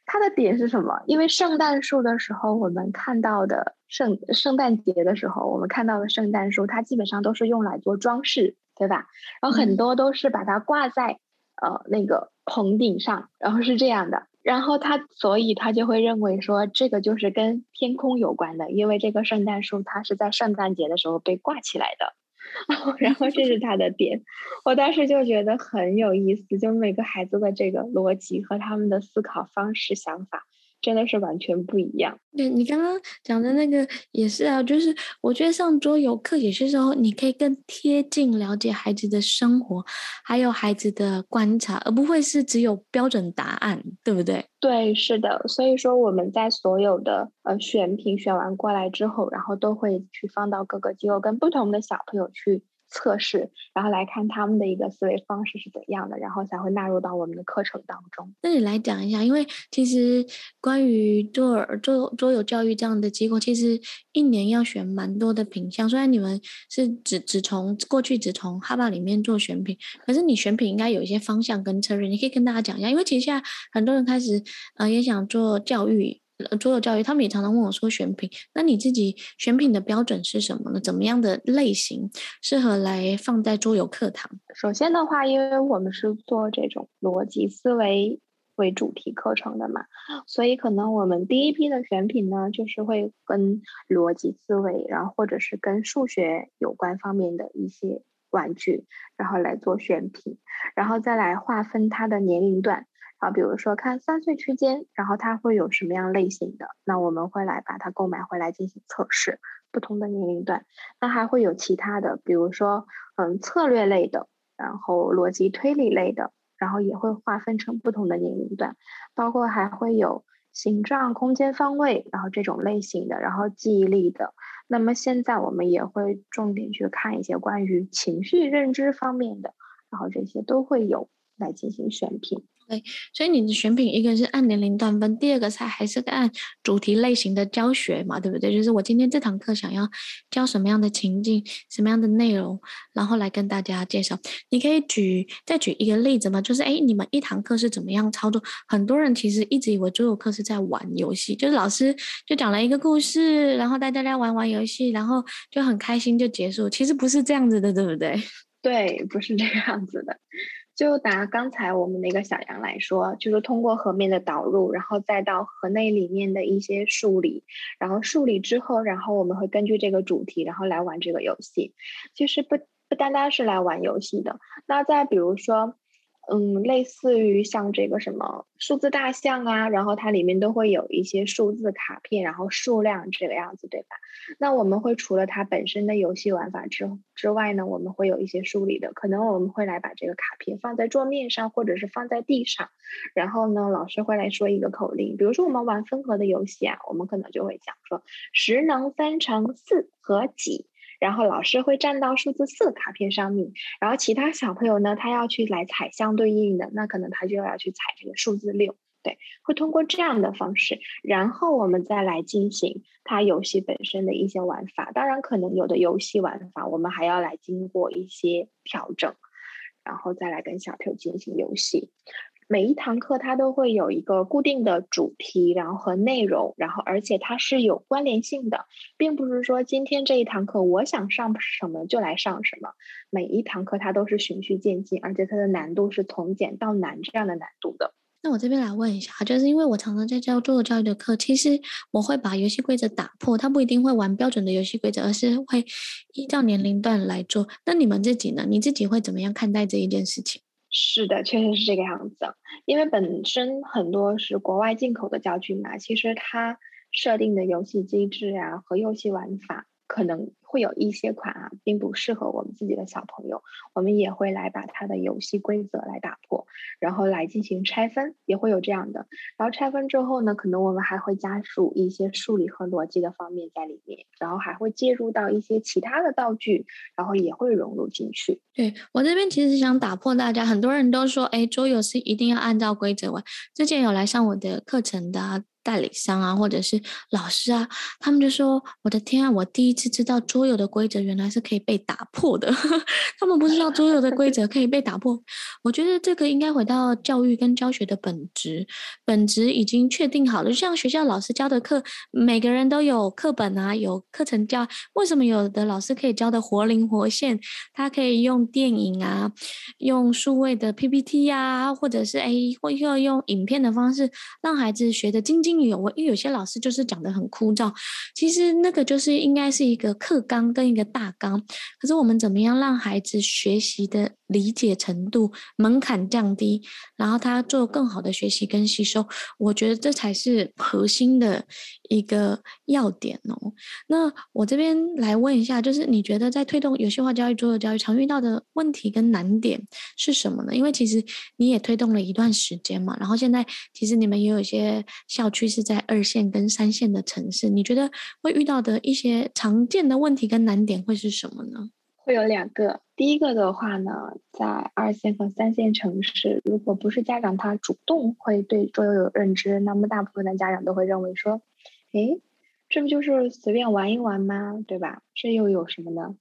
他的点是什么？因为圣诞树的时候，我们看到的圣圣诞节的时候，我们看到的圣诞树，它基本上都是用来做装饰，对吧？然后很多都是把它挂在。呃，那个棚顶上，然后是这样的，然后他所以他就会认为说，这个就是跟天空有关的，因为这个圣诞树它是在圣诞节的时候被挂起来的，然后这是他的点，我当时就觉得很有意思，就每个孩子的这个逻辑和他们的思考方式、想法真的是完全不一样。对，你刚刚讲的那个也是啊，就是我觉得上桌游课有些时候你可以更贴近了解孩子的生活，还有孩子的观察，而不会是只有标准答案，对不对？对，是的。所以说我们在所有的呃选品选完过来之后，然后都会去放到各个机构，跟不同的小朋友去。测试，然后来看他们的一个思维方式是怎样的，然后才会纳入到我们的课程当中。那你来讲一下，因为其实关于桌游桌桌游教育这样的机构，其实一年要选蛮多的品项。虽然你们是只只从过去只从哈巴里面做选品，可是你选品应该有一些方向跟策略，你可以跟大家讲一下。因为其实现在很多人开始呃也想做教育。桌游教育，他们也常常问我说选品，那你自己选品的标准是什么呢？怎么样的类型适合来放在桌游课堂？首先的话，因为我们是做这种逻辑思维为主题课程的嘛，所以可能我们第一批的选品呢，就是会跟逻辑思维，然后或者是跟数学有关方面的一些玩具，然后来做选品，然后再来划分它的年龄段。啊，比如说看三岁区间，然后它会有什么样类型的，那我们会来把它购买回来进行测试。不同的年龄段，那还会有其他的，比如说嗯策略类的，然后逻辑推理类的，然后也会划分成不同的年龄段，包括还会有形状、空间、方位，然后这种类型的，然后记忆力的。那么现在我们也会重点去看一些关于情绪认知方面的，然后这些都会有来进行选品。对，所以你的选品一个是按年龄段分，第二个才还是按主题类型的教学嘛，对不对？就是我今天这堂课想要教什么样的情境，什么样的内容，然后来跟大家介绍。你可以举再举一个例子吗？就是哎，你们一堂课是怎么样操作？很多人其实一直以为桌游课是在玩游戏，就是老师就讲了一个故事，然后带大家玩玩游戏，然后就很开心就结束。其实不是这样子的，对不对？对，不是这样子的。就拿刚才我们那个小羊来说，就是通过河面的导入，然后再到河内里面的一些梳理，然后梳理之后，然后我们会根据这个主题，然后来玩这个游戏。其实不不单单是来玩游戏的，那再比如说。嗯，类似于像这个什么数字大象啊，然后它里面都会有一些数字卡片，然后数量这个样子，对吧？那我们会除了它本身的游戏玩法之之外呢，我们会有一些梳理的，可能我们会来把这个卡片放在桌面上，或者是放在地上，然后呢，老师会来说一个口令，比如说我们玩分合的游戏啊，我们可能就会讲说十能分成四和几。然后老师会站到数字四卡片上面，然后其他小朋友呢，他要去来踩相对应的，那可能他就要去踩这个数字六，对，会通过这样的方式，然后我们再来进行他游戏本身的一些玩法。当然，可能有的游戏玩法我们还要来经过一些调整，然后再来跟小朋友进行游戏。每一堂课它都会有一个固定的主题，然后和内容，然后而且它是有关联性的，并不是说今天这一堂课我想上什么就来上什么。每一堂课它都是循序渐进，而且它的难度是从简到难这样的难度的。那我这边来问一下，就是因为我常常在教做教育的课，其实我会把游戏规则打破，他不一定会玩标准的游戏规则，而是会依照年龄段来做。那你们自己呢？你自己会怎么样看待这一件事情？是的，确实是这个样子。因为本身很多是国外进口的教具嘛，其实它设定的游戏机制啊和游戏玩法，可能会有一些款啊，并不适合我们自己的小朋友。我们也会来把它的游戏规则来打破，然后来进行拆分，也会有这样的。然后拆分之后呢，可能我们还会加入一些数理和逻辑的方面在里面，然后还会介入到一些其他的道具，然后也会融入进去。对，我这边其实想打破大家，很多人都说，哎，桌游是一定要按照规则玩。之前有来上我的课程的啊。代理商啊，或者是老师啊，他们就说：“我的天啊，我第一次知道桌游的规则原来是可以被打破的。”他们不知道桌游的规则可以被打破。我觉得这个应该回到教育跟教学的本质，本质已经确定好了。就像学校老师教的课，每个人都有课本啊，有课程教。为什么有的老师可以教的活灵活现？他可以用电影啊，用数位的 PPT 啊，或者是哎，或要用影片的方式，让孩子学得津津。有味，因为有些老师就是讲的很枯燥，其实那个就是应该是一个课纲跟一个大纲。可是我们怎么样让孩子学习的理解程度门槛降低，然后他做更好的学习跟吸收，我觉得这才是核心的一个要点哦。那我这边来问一下，就是你觉得在推动游戏化教育、桌游教育，常遇到的问题跟难点是什么呢？因为其实你也推动了一段时间嘛，然后现在其实你们也有一些校区是在二线跟三线的城市，你觉得会遇到的一些常见的问题跟难点会是什么呢？会有两个，第一个的话呢，在二线和三线城市，如果不是家长他主动会对桌游有认知，那么大部分的家长都会认为说，诶，这不就是随便玩一玩吗？对吧？这又有什么呢？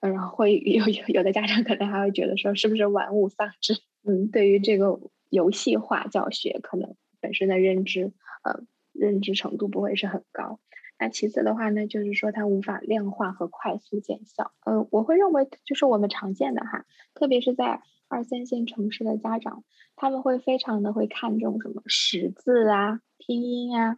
嗯，然后会有有有的家长可能还会觉得说，是不是玩物丧志？嗯，对于这个游戏化教学，可能本身的认知，呃，认知程度不会是很高。那其次的话呢，就是说它无法量化和快速见效。呃，我会认为就是我们常见的哈，特别是在二三线城市的家长，他们会非常的会看重什么识字啊、拼音啊。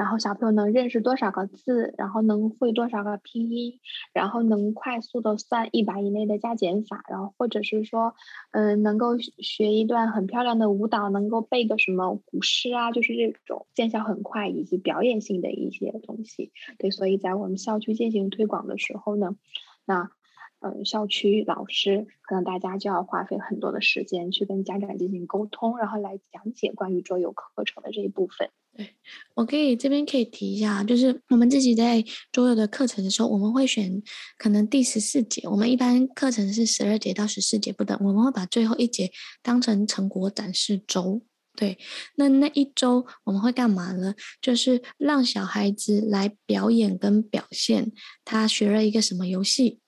然后小朋友能认识多少个字，然后能会多少个拼音，然后能快速的算一百以内的加减法，然后或者是说，嗯、能够学一段很漂亮的舞蹈，能够背个什么古诗啊，就是这种见效很快以及表演性的一些东西。对，所以在我们校区进行推广的时候呢，那，呃，校区老师可能大家就要花费很多的时间去跟家长进行沟通，然后来讲解关于桌游课程的这一部分。对，我可以这边可以提一下，就是我们自己在桌游的课程的时候，我们会选可能第十四节，我们一般课程是十二节到十四节不等，我们会把最后一节当成成果展示周。对，那那一周我们会干嘛呢？就是让小孩子来表演跟表现他学了一个什么游戏。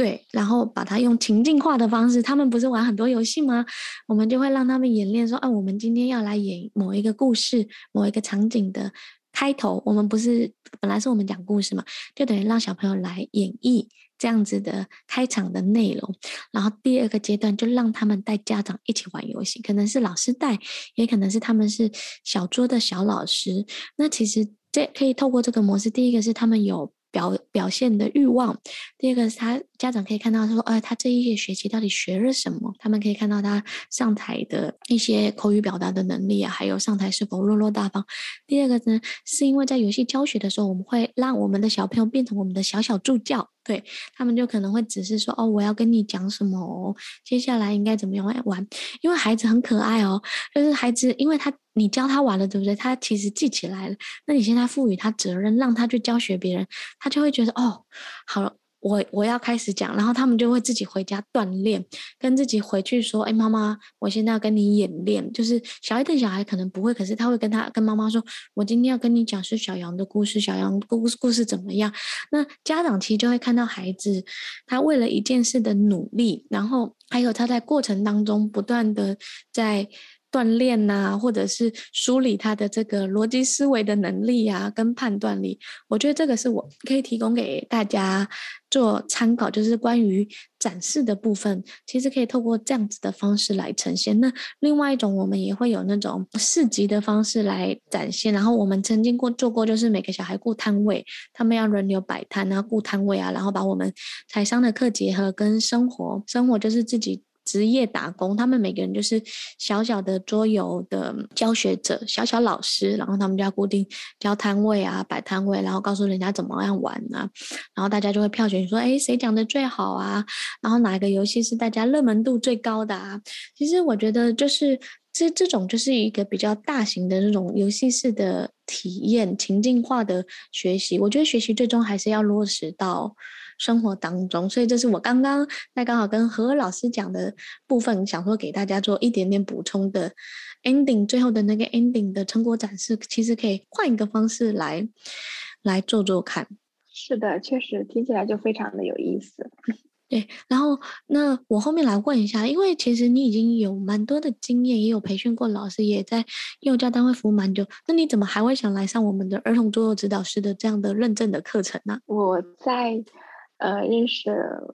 对，然后把它用情境化的方式，他们不是玩很多游戏吗？我们就会让他们演练说，啊，我们今天要来演某一个故事、某一个场景的开头。我们不是本来是我们讲故事嘛，就等于让小朋友来演绎这样子的开场的内容。然后第二个阶段就让他们带家长一起玩游戏，可能是老师带，也可能是他们是小桌的小老师。那其实这可以透过这个模式，第一个是他们有。表表现的欲望，第二个是他家长可以看到说，哎，他这一个学期到底学了什么？他们可以看到他上台的一些口语表达的能力啊，还有上台是否落落大方。第二个呢，是因为在游戏教学的时候，我们会让我们的小朋友变成我们的小小助教。对，他们就可能会只是说哦，我要跟你讲什么，接下来应该怎么样玩？因为孩子很可爱哦，就是孩子，因为他你教他玩了，对不对？他其实记起来了。那你现在赋予他责任，让他去教学别人，他就会觉得哦，好了。我我要开始讲，然后他们就会自己回家锻炼，跟自己回去说：“哎，妈妈，我现在要跟你演练。”就是小一的小孩可能不会，可是他会跟他跟妈妈说：“我今天要跟你讲是小羊的故事，小羊故故事怎么样？”那家长其实就会看到孩子他为了一件事的努力，然后还有他在过程当中不断的在。锻炼呐、或者是梳理他的这个逻辑思维的能力啊，跟判断力，我觉得这个是我可以提供给大家做参考，就是关于展示的部分，其实可以透过这样子的方式来呈现。那另外一种，我们也会有那种市集的方式来展现。然后我们曾经过做过，就是每个小孩顾摊位，他们要轮流摆摊啊，顾摊位啊，然后把我们财商的课结合跟生活，生活就是自己。职业打工，他们每个人就是小小的桌游的教学者，小小老师，然后他们就要固定教摊位啊，摆摊位，然后告诉人家怎么样玩啊，然后大家就会票选说，哎，谁讲的最好啊？然后哪个游戏是大家热门度最高的啊？其实我觉得就是这这种就是一个比较大型的这种游戏式的体验，情境化的学习。我觉得学习最终还是要落实到。生活当中，所以这是我刚刚在刚好跟何何老师讲的部分，想说给大家做一点点补充的 ending，最后的那个 ending 的成果展示，其实可以换一个方式来来做做看。是的，确实听起来就非常的有意思。对，然后那我后面来问一下，因为其实你已经有蛮多的经验，也有培训过老师，也在幼教单位服务蛮久，那你怎么还会想来上我们的儿童桌游指导师的这样的认证的课程呢？我在。呃，认识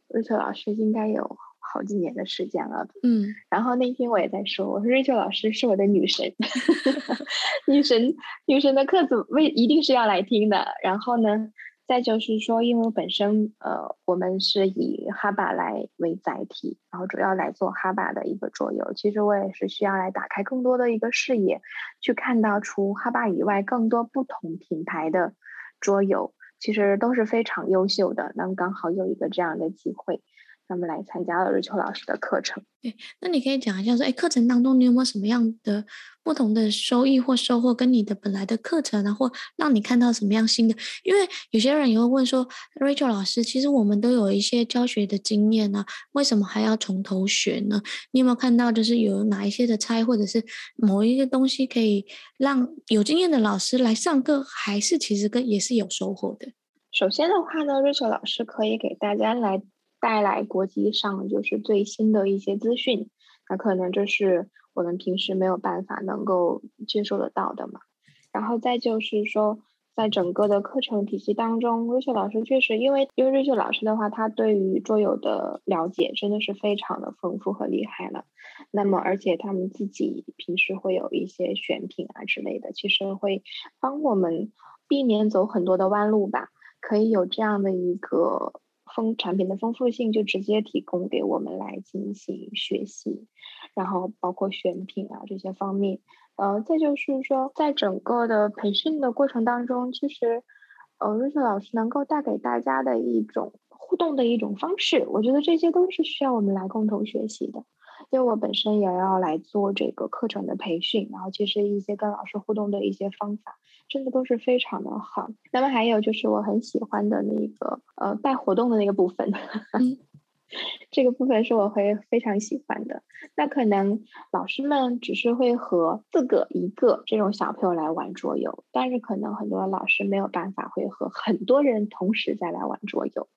瑞秋老师应该有好几年的时间了。嗯，然后那天我也在说，我说瑞秋老师是我的女神，女神，女神的课怎么为一定是要来听的。然后呢，再就是说，因为我本身呃，我们是以哈巴来为载体，然后主要来做哈巴的一个桌游。其实我也是需要来打开更多的一个视野，去看到除哈巴以外更多不同品牌的桌游，其实都是非常优秀的。那么刚好有一个这样的机会。他们来参加了瑞秋老师的课程。对，那你可以讲一下说，哎，课程当中你有没有什么样的不同的收益或收获，跟你的本来的课程然后让你看到什么样新的？因为有些人也会问说，，Rachel 老师，其实我们都有一些教学的经验呢，为什么还要从头学呢？你有没有看到，就是有哪一些的差异，或者是某一些东西可以让有经验的老师来上课，还是其实跟也是有收获的？首先的话呢，，Rachel 老师可以给大家来。带来国际上就是最新的一些资讯，那可能就是我们平时没有办法能够接受得到的嘛。然后再就是说，在整个的课程体系当中，瑞秀老师确实，因为因为瑞秀老师的话，他对于桌游的了解真的是非常的丰富和厉害了。那么，而且他们自己平时会有一些选品啊之类的，其实会帮我们避免走很多的弯路吧，可以有这样的一个。丰产品的丰富性就直接提供给我们来进行学习，然后包括选品啊这些方面，呃，再就是说，在整个的培训的过程当中，其实，呃，瑞秋老师能够带给大家的一种互动的一种方式，我觉得这些都是需要我们来共同学习的。因为我本身也要来做这个课程的培训，然后其实一些跟老师互动的一些方法，真的都是非常的好。那么还有就是我很喜欢的那个呃带活动的那个部分，嗯、这个部分是我会非常喜欢的。那可能老师们只是会和四个一个这种小朋友来玩桌游，但是可能很多老师没有办法会和很多人同时再来玩桌游。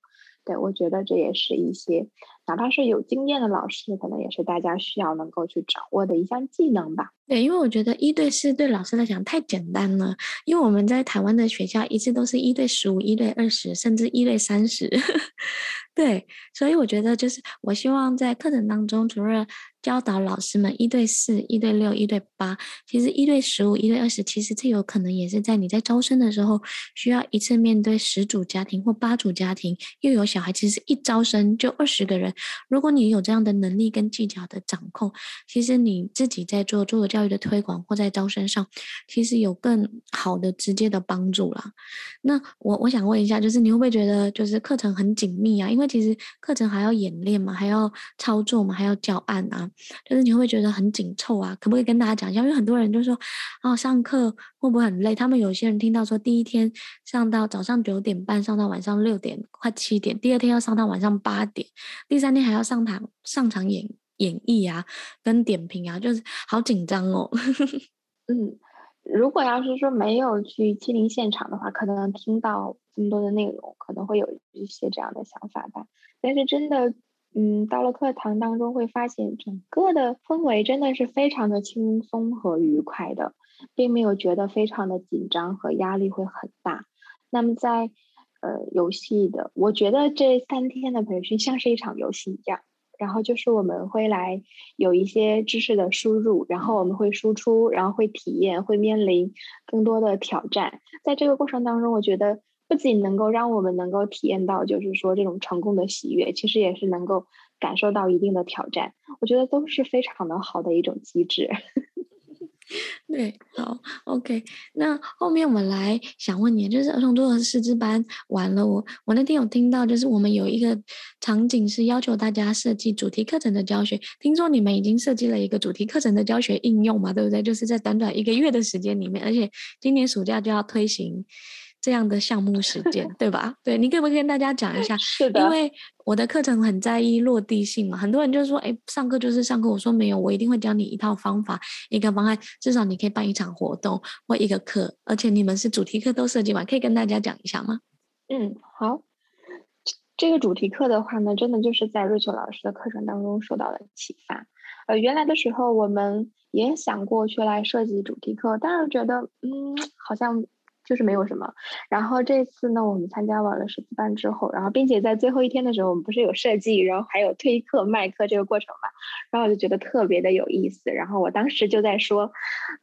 对，我觉得这也是一些，哪怕是有经验的老师，可能也是大家需要能够去掌握的一项技能吧。对，因为我觉得一对四对老师来讲太简单了，因为我们在台湾的学校一直都是一对十五、一对二十，甚至一对三十。对，所以我觉得就是我希望在课程当中，除了教导老师们一对四、一对六、一对八，其实一对十五、一对二十，其实这有可能也是在你在招生的时候需要一次面对十组家庭或八组家庭，又有小孩，其实一招生就二十个人。如果你有这样的能力跟技巧的掌控，其实你自己在做桌游教育的推广或在招生上，其实有更好的直接的帮助啦。那我我想问一下，就是你会不会觉得就是课程很紧密啊？因为其实课程还要演练嘛，还要操作嘛，还要教案啊，就是你会觉得很紧凑啊？可不可以跟大家讲一下？因为很多人就说，哦，上课会不会很累？他们有些人听到说，第一天上到早上九点半，上到晚上六点快七点，第二天要上到晚上八点，第三天还要上堂上场演演绎啊，跟点评啊，就是好紧张哦。嗯。如果要是说没有去亲临现场的话，可能听到这么多的内容，可能会有一些这样的想法吧。但是真的，嗯，到了课堂当中，会发现整个的氛围真的是非常的轻松和愉快的，并没有觉得非常的紧张和压力会很大。那么在呃游戏的，我觉得这三天的培训像是一场游戏一样。然后就是我们会来有一些知识的输入，然后我们会输出，然后会体验，会面临更多的挑战。在这个过程当中，我觉得不仅能够让我们能够体验到，就是说这种成功的喜悦，其实也是能够感受到一定的挑战。我觉得都是非常的好的一种机制。对，好，OK。那后面我们来想问你，就是儿童综合师资班完了，我我那天有听到，就是我们有一个场景是要求大家设计主题课程的教学。听说你们已经设计了一个主题课程的教学应用嘛，对不对？就是在短短一个月的时间里面，而且今年暑假就要推行。这样的项目实践，对吧？对，你可不可以跟大家讲一下？是的。因为我的课程很在意落地性嘛，很多人就说，哎，上课就是上课。我说没有，我一定会教你一套方法，一个方案，至少你可以办一场活动或一个课，而且你们是主题课都设计完，可以跟大家讲一下吗？嗯，好。这个主题课的话呢，真的就是在瑞秋老师的课程当中受到了启发。呃，原来的时候我们也想过去来设计主题课，但是觉得，嗯，好像。就是没有什么，然后这次呢，我们参加完了师资班之后，然后并且在最后一天的时候，我们不是有设计，然后还有推课卖课这个过程嘛，然后我就觉得特别的有意思，然后我当时就在说，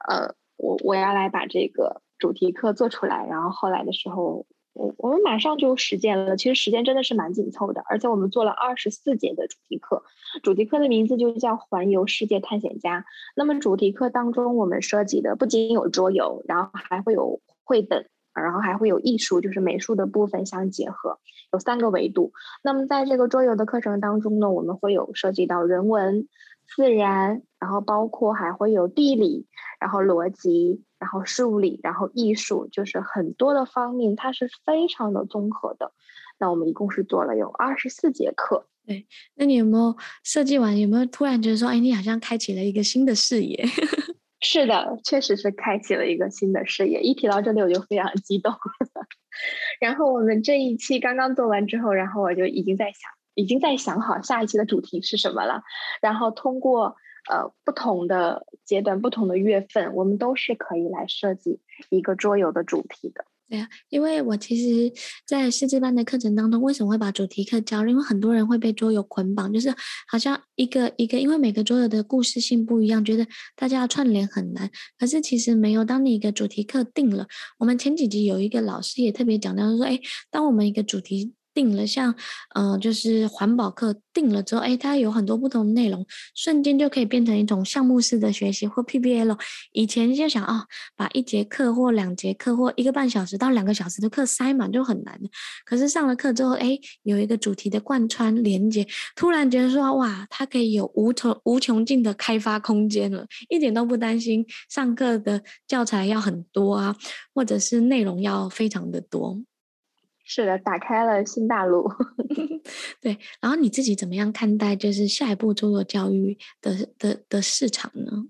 呃，我我要来把这个主题课做出来，然后后来的时候，我我们马上就实践了，其实时间真的是蛮紧凑的，而且我们做了二十四节的主题课，主题课的名字就叫《环游世界探险家》。那么主题课当中，我们设计的不仅有桌游，然后还会有绘本，然后还会有艺术，就是美术的部分相结合，有三个维度。那么在这个桌游的课程当中呢，我们会有涉及到人文、自然，然后包括还会有地理，然后逻辑。然后数理，然后艺术，就是很多的方面，它是非常的综合的。那我们一共是做了有二十四节课。对，那你有没有设计完？有没有突然觉得说，哎，你好像开启了一个新的视野？是的，确实是开启了一个新的事业。一提到这里，我就非常激动。然后我们这一期刚刚做完之后，然后我就已经在想，已经在想好下一期的主题是什么了。然后通过。呃，不同的阶段、不同的月份，我们都是可以来设计一个桌游的主题的。对啊，因为我其实，在师资班的课程当中，为什么会把主题课教？因为很多人会被桌游捆绑，就是好像一个一个，因为每个桌游的故事性不一样，觉得大家要串联很难。可是其实没有，当你一个主题课定了，我们前几集有一个老师也特别讲到说，哎，当我们一个主题。定了，像，呃，就是环保课定了之后，哎，它有很多不同的内容，瞬间就可以变成一种项目式的学习或 PBL。以前就想啊、哦，把一节课或两节课或一个半小时到两个小时的课塞满就很难。可是上了课之后，哎，有一个主题的贯穿连接，突然觉得说，哇，它可以有无穷无穷尽的开发空间了，一点都不担心上课的教材要很多啊，或者是内容要非常的多。是的，打开了新大陆。对，然后你自己怎么样看待就是下一步桌游教育的的的市场呢？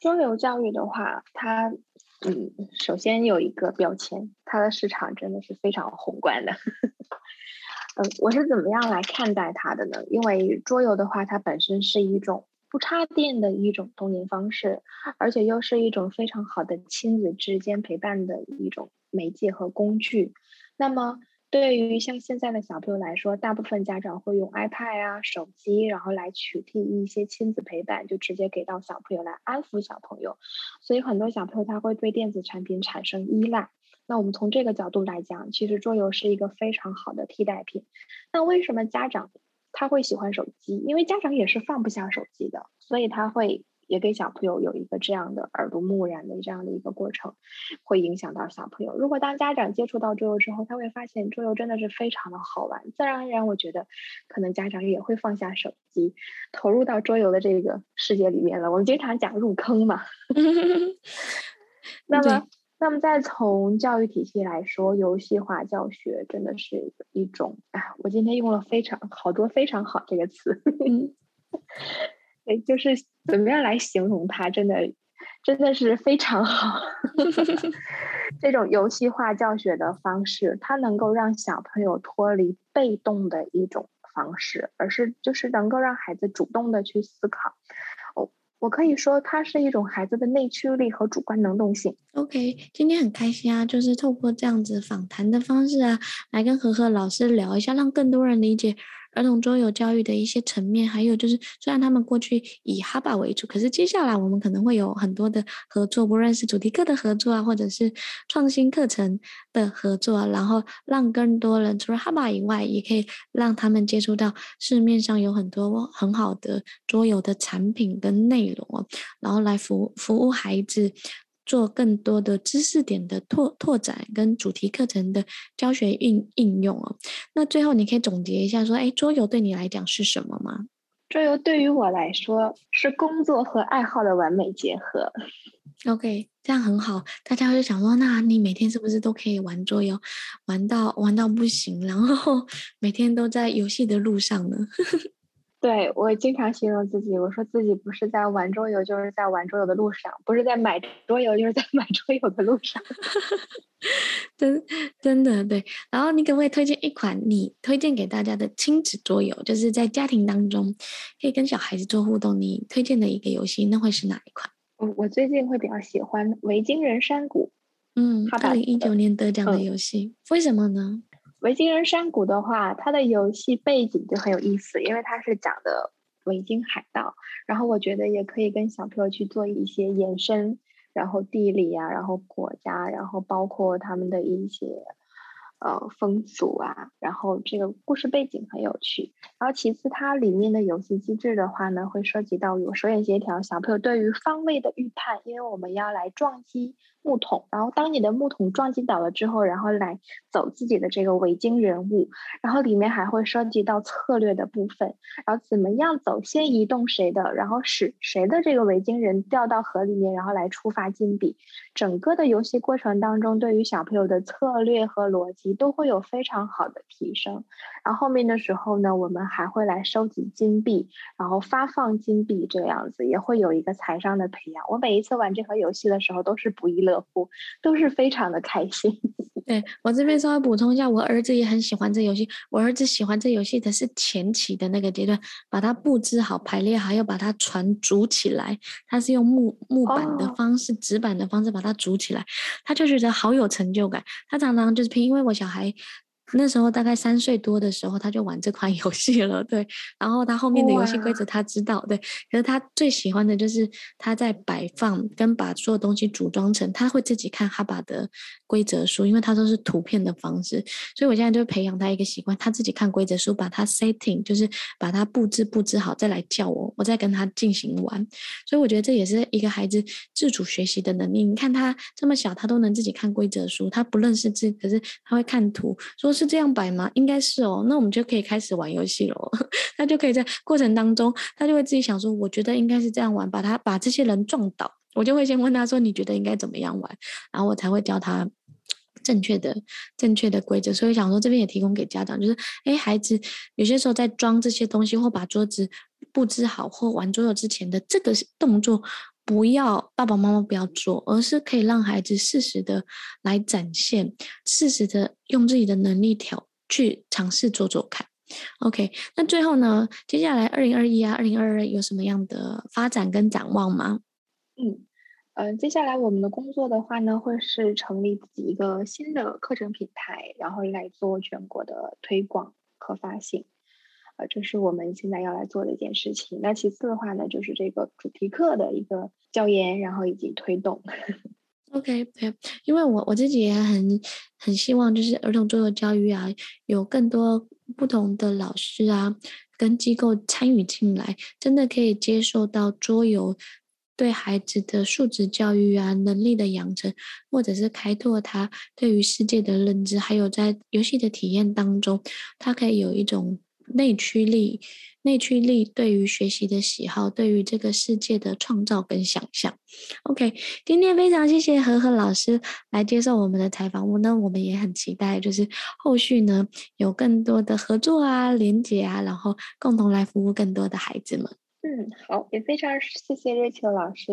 桌游教育的话，它嗯，首先有一个标签，它的市场真的是非常宏观的。嗯，我是怎么样来看待它的呢？因为桌游的话，它本身是一种不插电的一种童年方式，而且又是一种非常好的亲子之间陪伴的一种媒介和工具。那么对于像现在的小朋友来说，大部分家长会用 iPad 啊、手机，然后来取缔一些亲子陪伴，就直接给到小朋友来安抚小朋友。所以很多小朋友他会对电子产品产生依赖。那我们从这个角度来讲，其实桌游是一个非常好的替代品。那为什么家长他会喜欢手机？因为家长也是放不下手机的，所以他会。也给小朋友有一个这样的耳濡目染的这样的一个过程，会影响到小朋友。如果当家长接触到桌游之后，他会发现桌游真的是非常的好玩，自然而然，我觉得可能家长也会放下手机，投入到桌游的这个世界里面了。我们经常讲入坑嘛。那么，那么再从教育体系来说，游戏化教学真的是一种啊，我今天用了非常好多非常好这个词。哎，就是怎么样来形容它？真的，真的是非常好。这种游戏化教学的方式，它能够让小朋友脱离被动的一种方式，而是就是能够让孩子主动的去思考。哦，我可以说，它是一种孩子的内驱力和主观能动性。OK，今天很开心啊，就是透过这样子访谈的方式啊，来跟何何老师聊一下，让更多人理解。儿童桌游教育的一些层面，还有就是，虽然他们过去以哈巴为主，可是接下来我们可能会有很多的合作，不论是主题课的合作啊，或者是创新课程的合作，然后让更多人除了哈巴以外，也可以让他们接触到市面上有很多很好的桌游的产品跟内容哦，然后来服服务孩子。做更多的知识点的拓拓展跟主题课程的教学应应用哦。那最后你可以总结一下说，哎，桌游对你来讲是什么吗？桌游对于我来说是工作和爱好的完美结合。OK，这样很好。大家会想说，那你每天是不是都可以玩桌游，玩到玩到不行，然后 每天都在游戏的路上呢？对，我经常形容自己，我说自己不是在玩桌游，就是在玩桌游的路上；不是在买桌游，就是在买桌游的路上。真真的对。然后你可不可以推荐一款你推荐给大家的亲子桌游？就是在家庭当中可以跟小孩子做互动，你推荐的一个游戏，那会是哪一款？我我最近会比较喜欢《维京人山谷》。嗯，二零一九年得奖的游戏，嗯、为什么呢？维京人山谷的话，它的游戏背景就很有意思，因为它是讲的维京海盗，然后我觉得也可以跟小朋友去做一些延伸，然后地理啊，然后国家，然后包括他们的一些呃风俗啊，然后这个故事背景很有趣。然后其次，它里面的游戏机制的话呢，会涉及到有手眼协调，小朋友对于方位的预判，因为我们要来撞击。木桶，然后当你的木桶撞击倒了之后，然后来走自己的这个维京人物，然后里面还会涉及到策略的部分，然后怎么样走，先移动谁的，然后使谁的这个维京人掉到河里面，然后来触发金币。整个的游戏过程当中，对于小朋友的策略和逻辑都会有非常好的提升。然后后面的时候呢，我们还会来收集金币，然后发放金币，这个样子也会有一个财商的培养。我每一次玩这盒游戏的时候，都是不亦乐乎，都是非常的开心。对，我这边稍微补充一下，我儿子也很喜欢这游戏。我儿子喜欢这游戏的是前期的那个阶段，把它布置好、排列好，要把它船组起来。他是用木木板的方式、纸、oh. 板的方式把它组起来，他就觉得好有成就感。他常常就是拼，因为我小孩。那时候大概三岁多的时候，他就玩这款游戏了，对。然后他后面的游戏规则他知道，对。可是他最喜欢的就是他在摆放跟把所有东西组装成，他会自己看哈巴的规则书，因为他都是图片的方式。所以我现在就培养他一个习惯，他自己看规则书，把它 setting，就是把它布置布置好，再来叫我，我再跟他进行玩。所以我觉得这也是一个孩子自主学习的能力。你看他这么小，他都能自己看规则书，他不认识字，可是他会看图，说。是这样摆吗？应该是哦，那我们就可以开始玩游戏了。他就可以在过程当中，他就会自己想说，我觉得应该是这样玩，把他把这些人撞倒。我就会先问他说，你觉得应该怎么样玩？然后我才会教他正确的正确的规则。所以想说这边也提供给家长，就是诶，孩子有些时候在装这些东西或把桌子布置好或玩桌游之前的这个动作。不要爸爸妈妈不要做，而是可以让孩子适时的来展现，适时的用自己的能力挑去尝试做做看。OK，那最后呢，接下来二零二一啊，二零二二有什么样的发展跟展望吗？嗯，呃，接下来我们的工作的话呢，会是成立自己一个新的课程品牌，然后来做全国的推广和发行。这是我们现在要来做的一件事情。那其次的话呢，就是这个主题课的一个教研，然后以及推动。OK，对，因为我我自己也很很希望，就是儿童桌游教育啊，有更多不同的老师啊，跟机构参与进来，真的可以接受到桌游对孩子的素质教育啊，能力的养成，或者是开拓他对于世界的认知，还有在游戏的体验当中，他可以有一种。内驱力，内驱力对于学习的喜好，对于这个世界的创造跟想象。OK，今天非常谢谢何何老师来接受我们的采访，我呢，我们也很期待，就是后续呢有更多的合作啊、连结啊，然后共同来服务更多的孩子们。嗯，好，也非常谢谢瑞秋老师。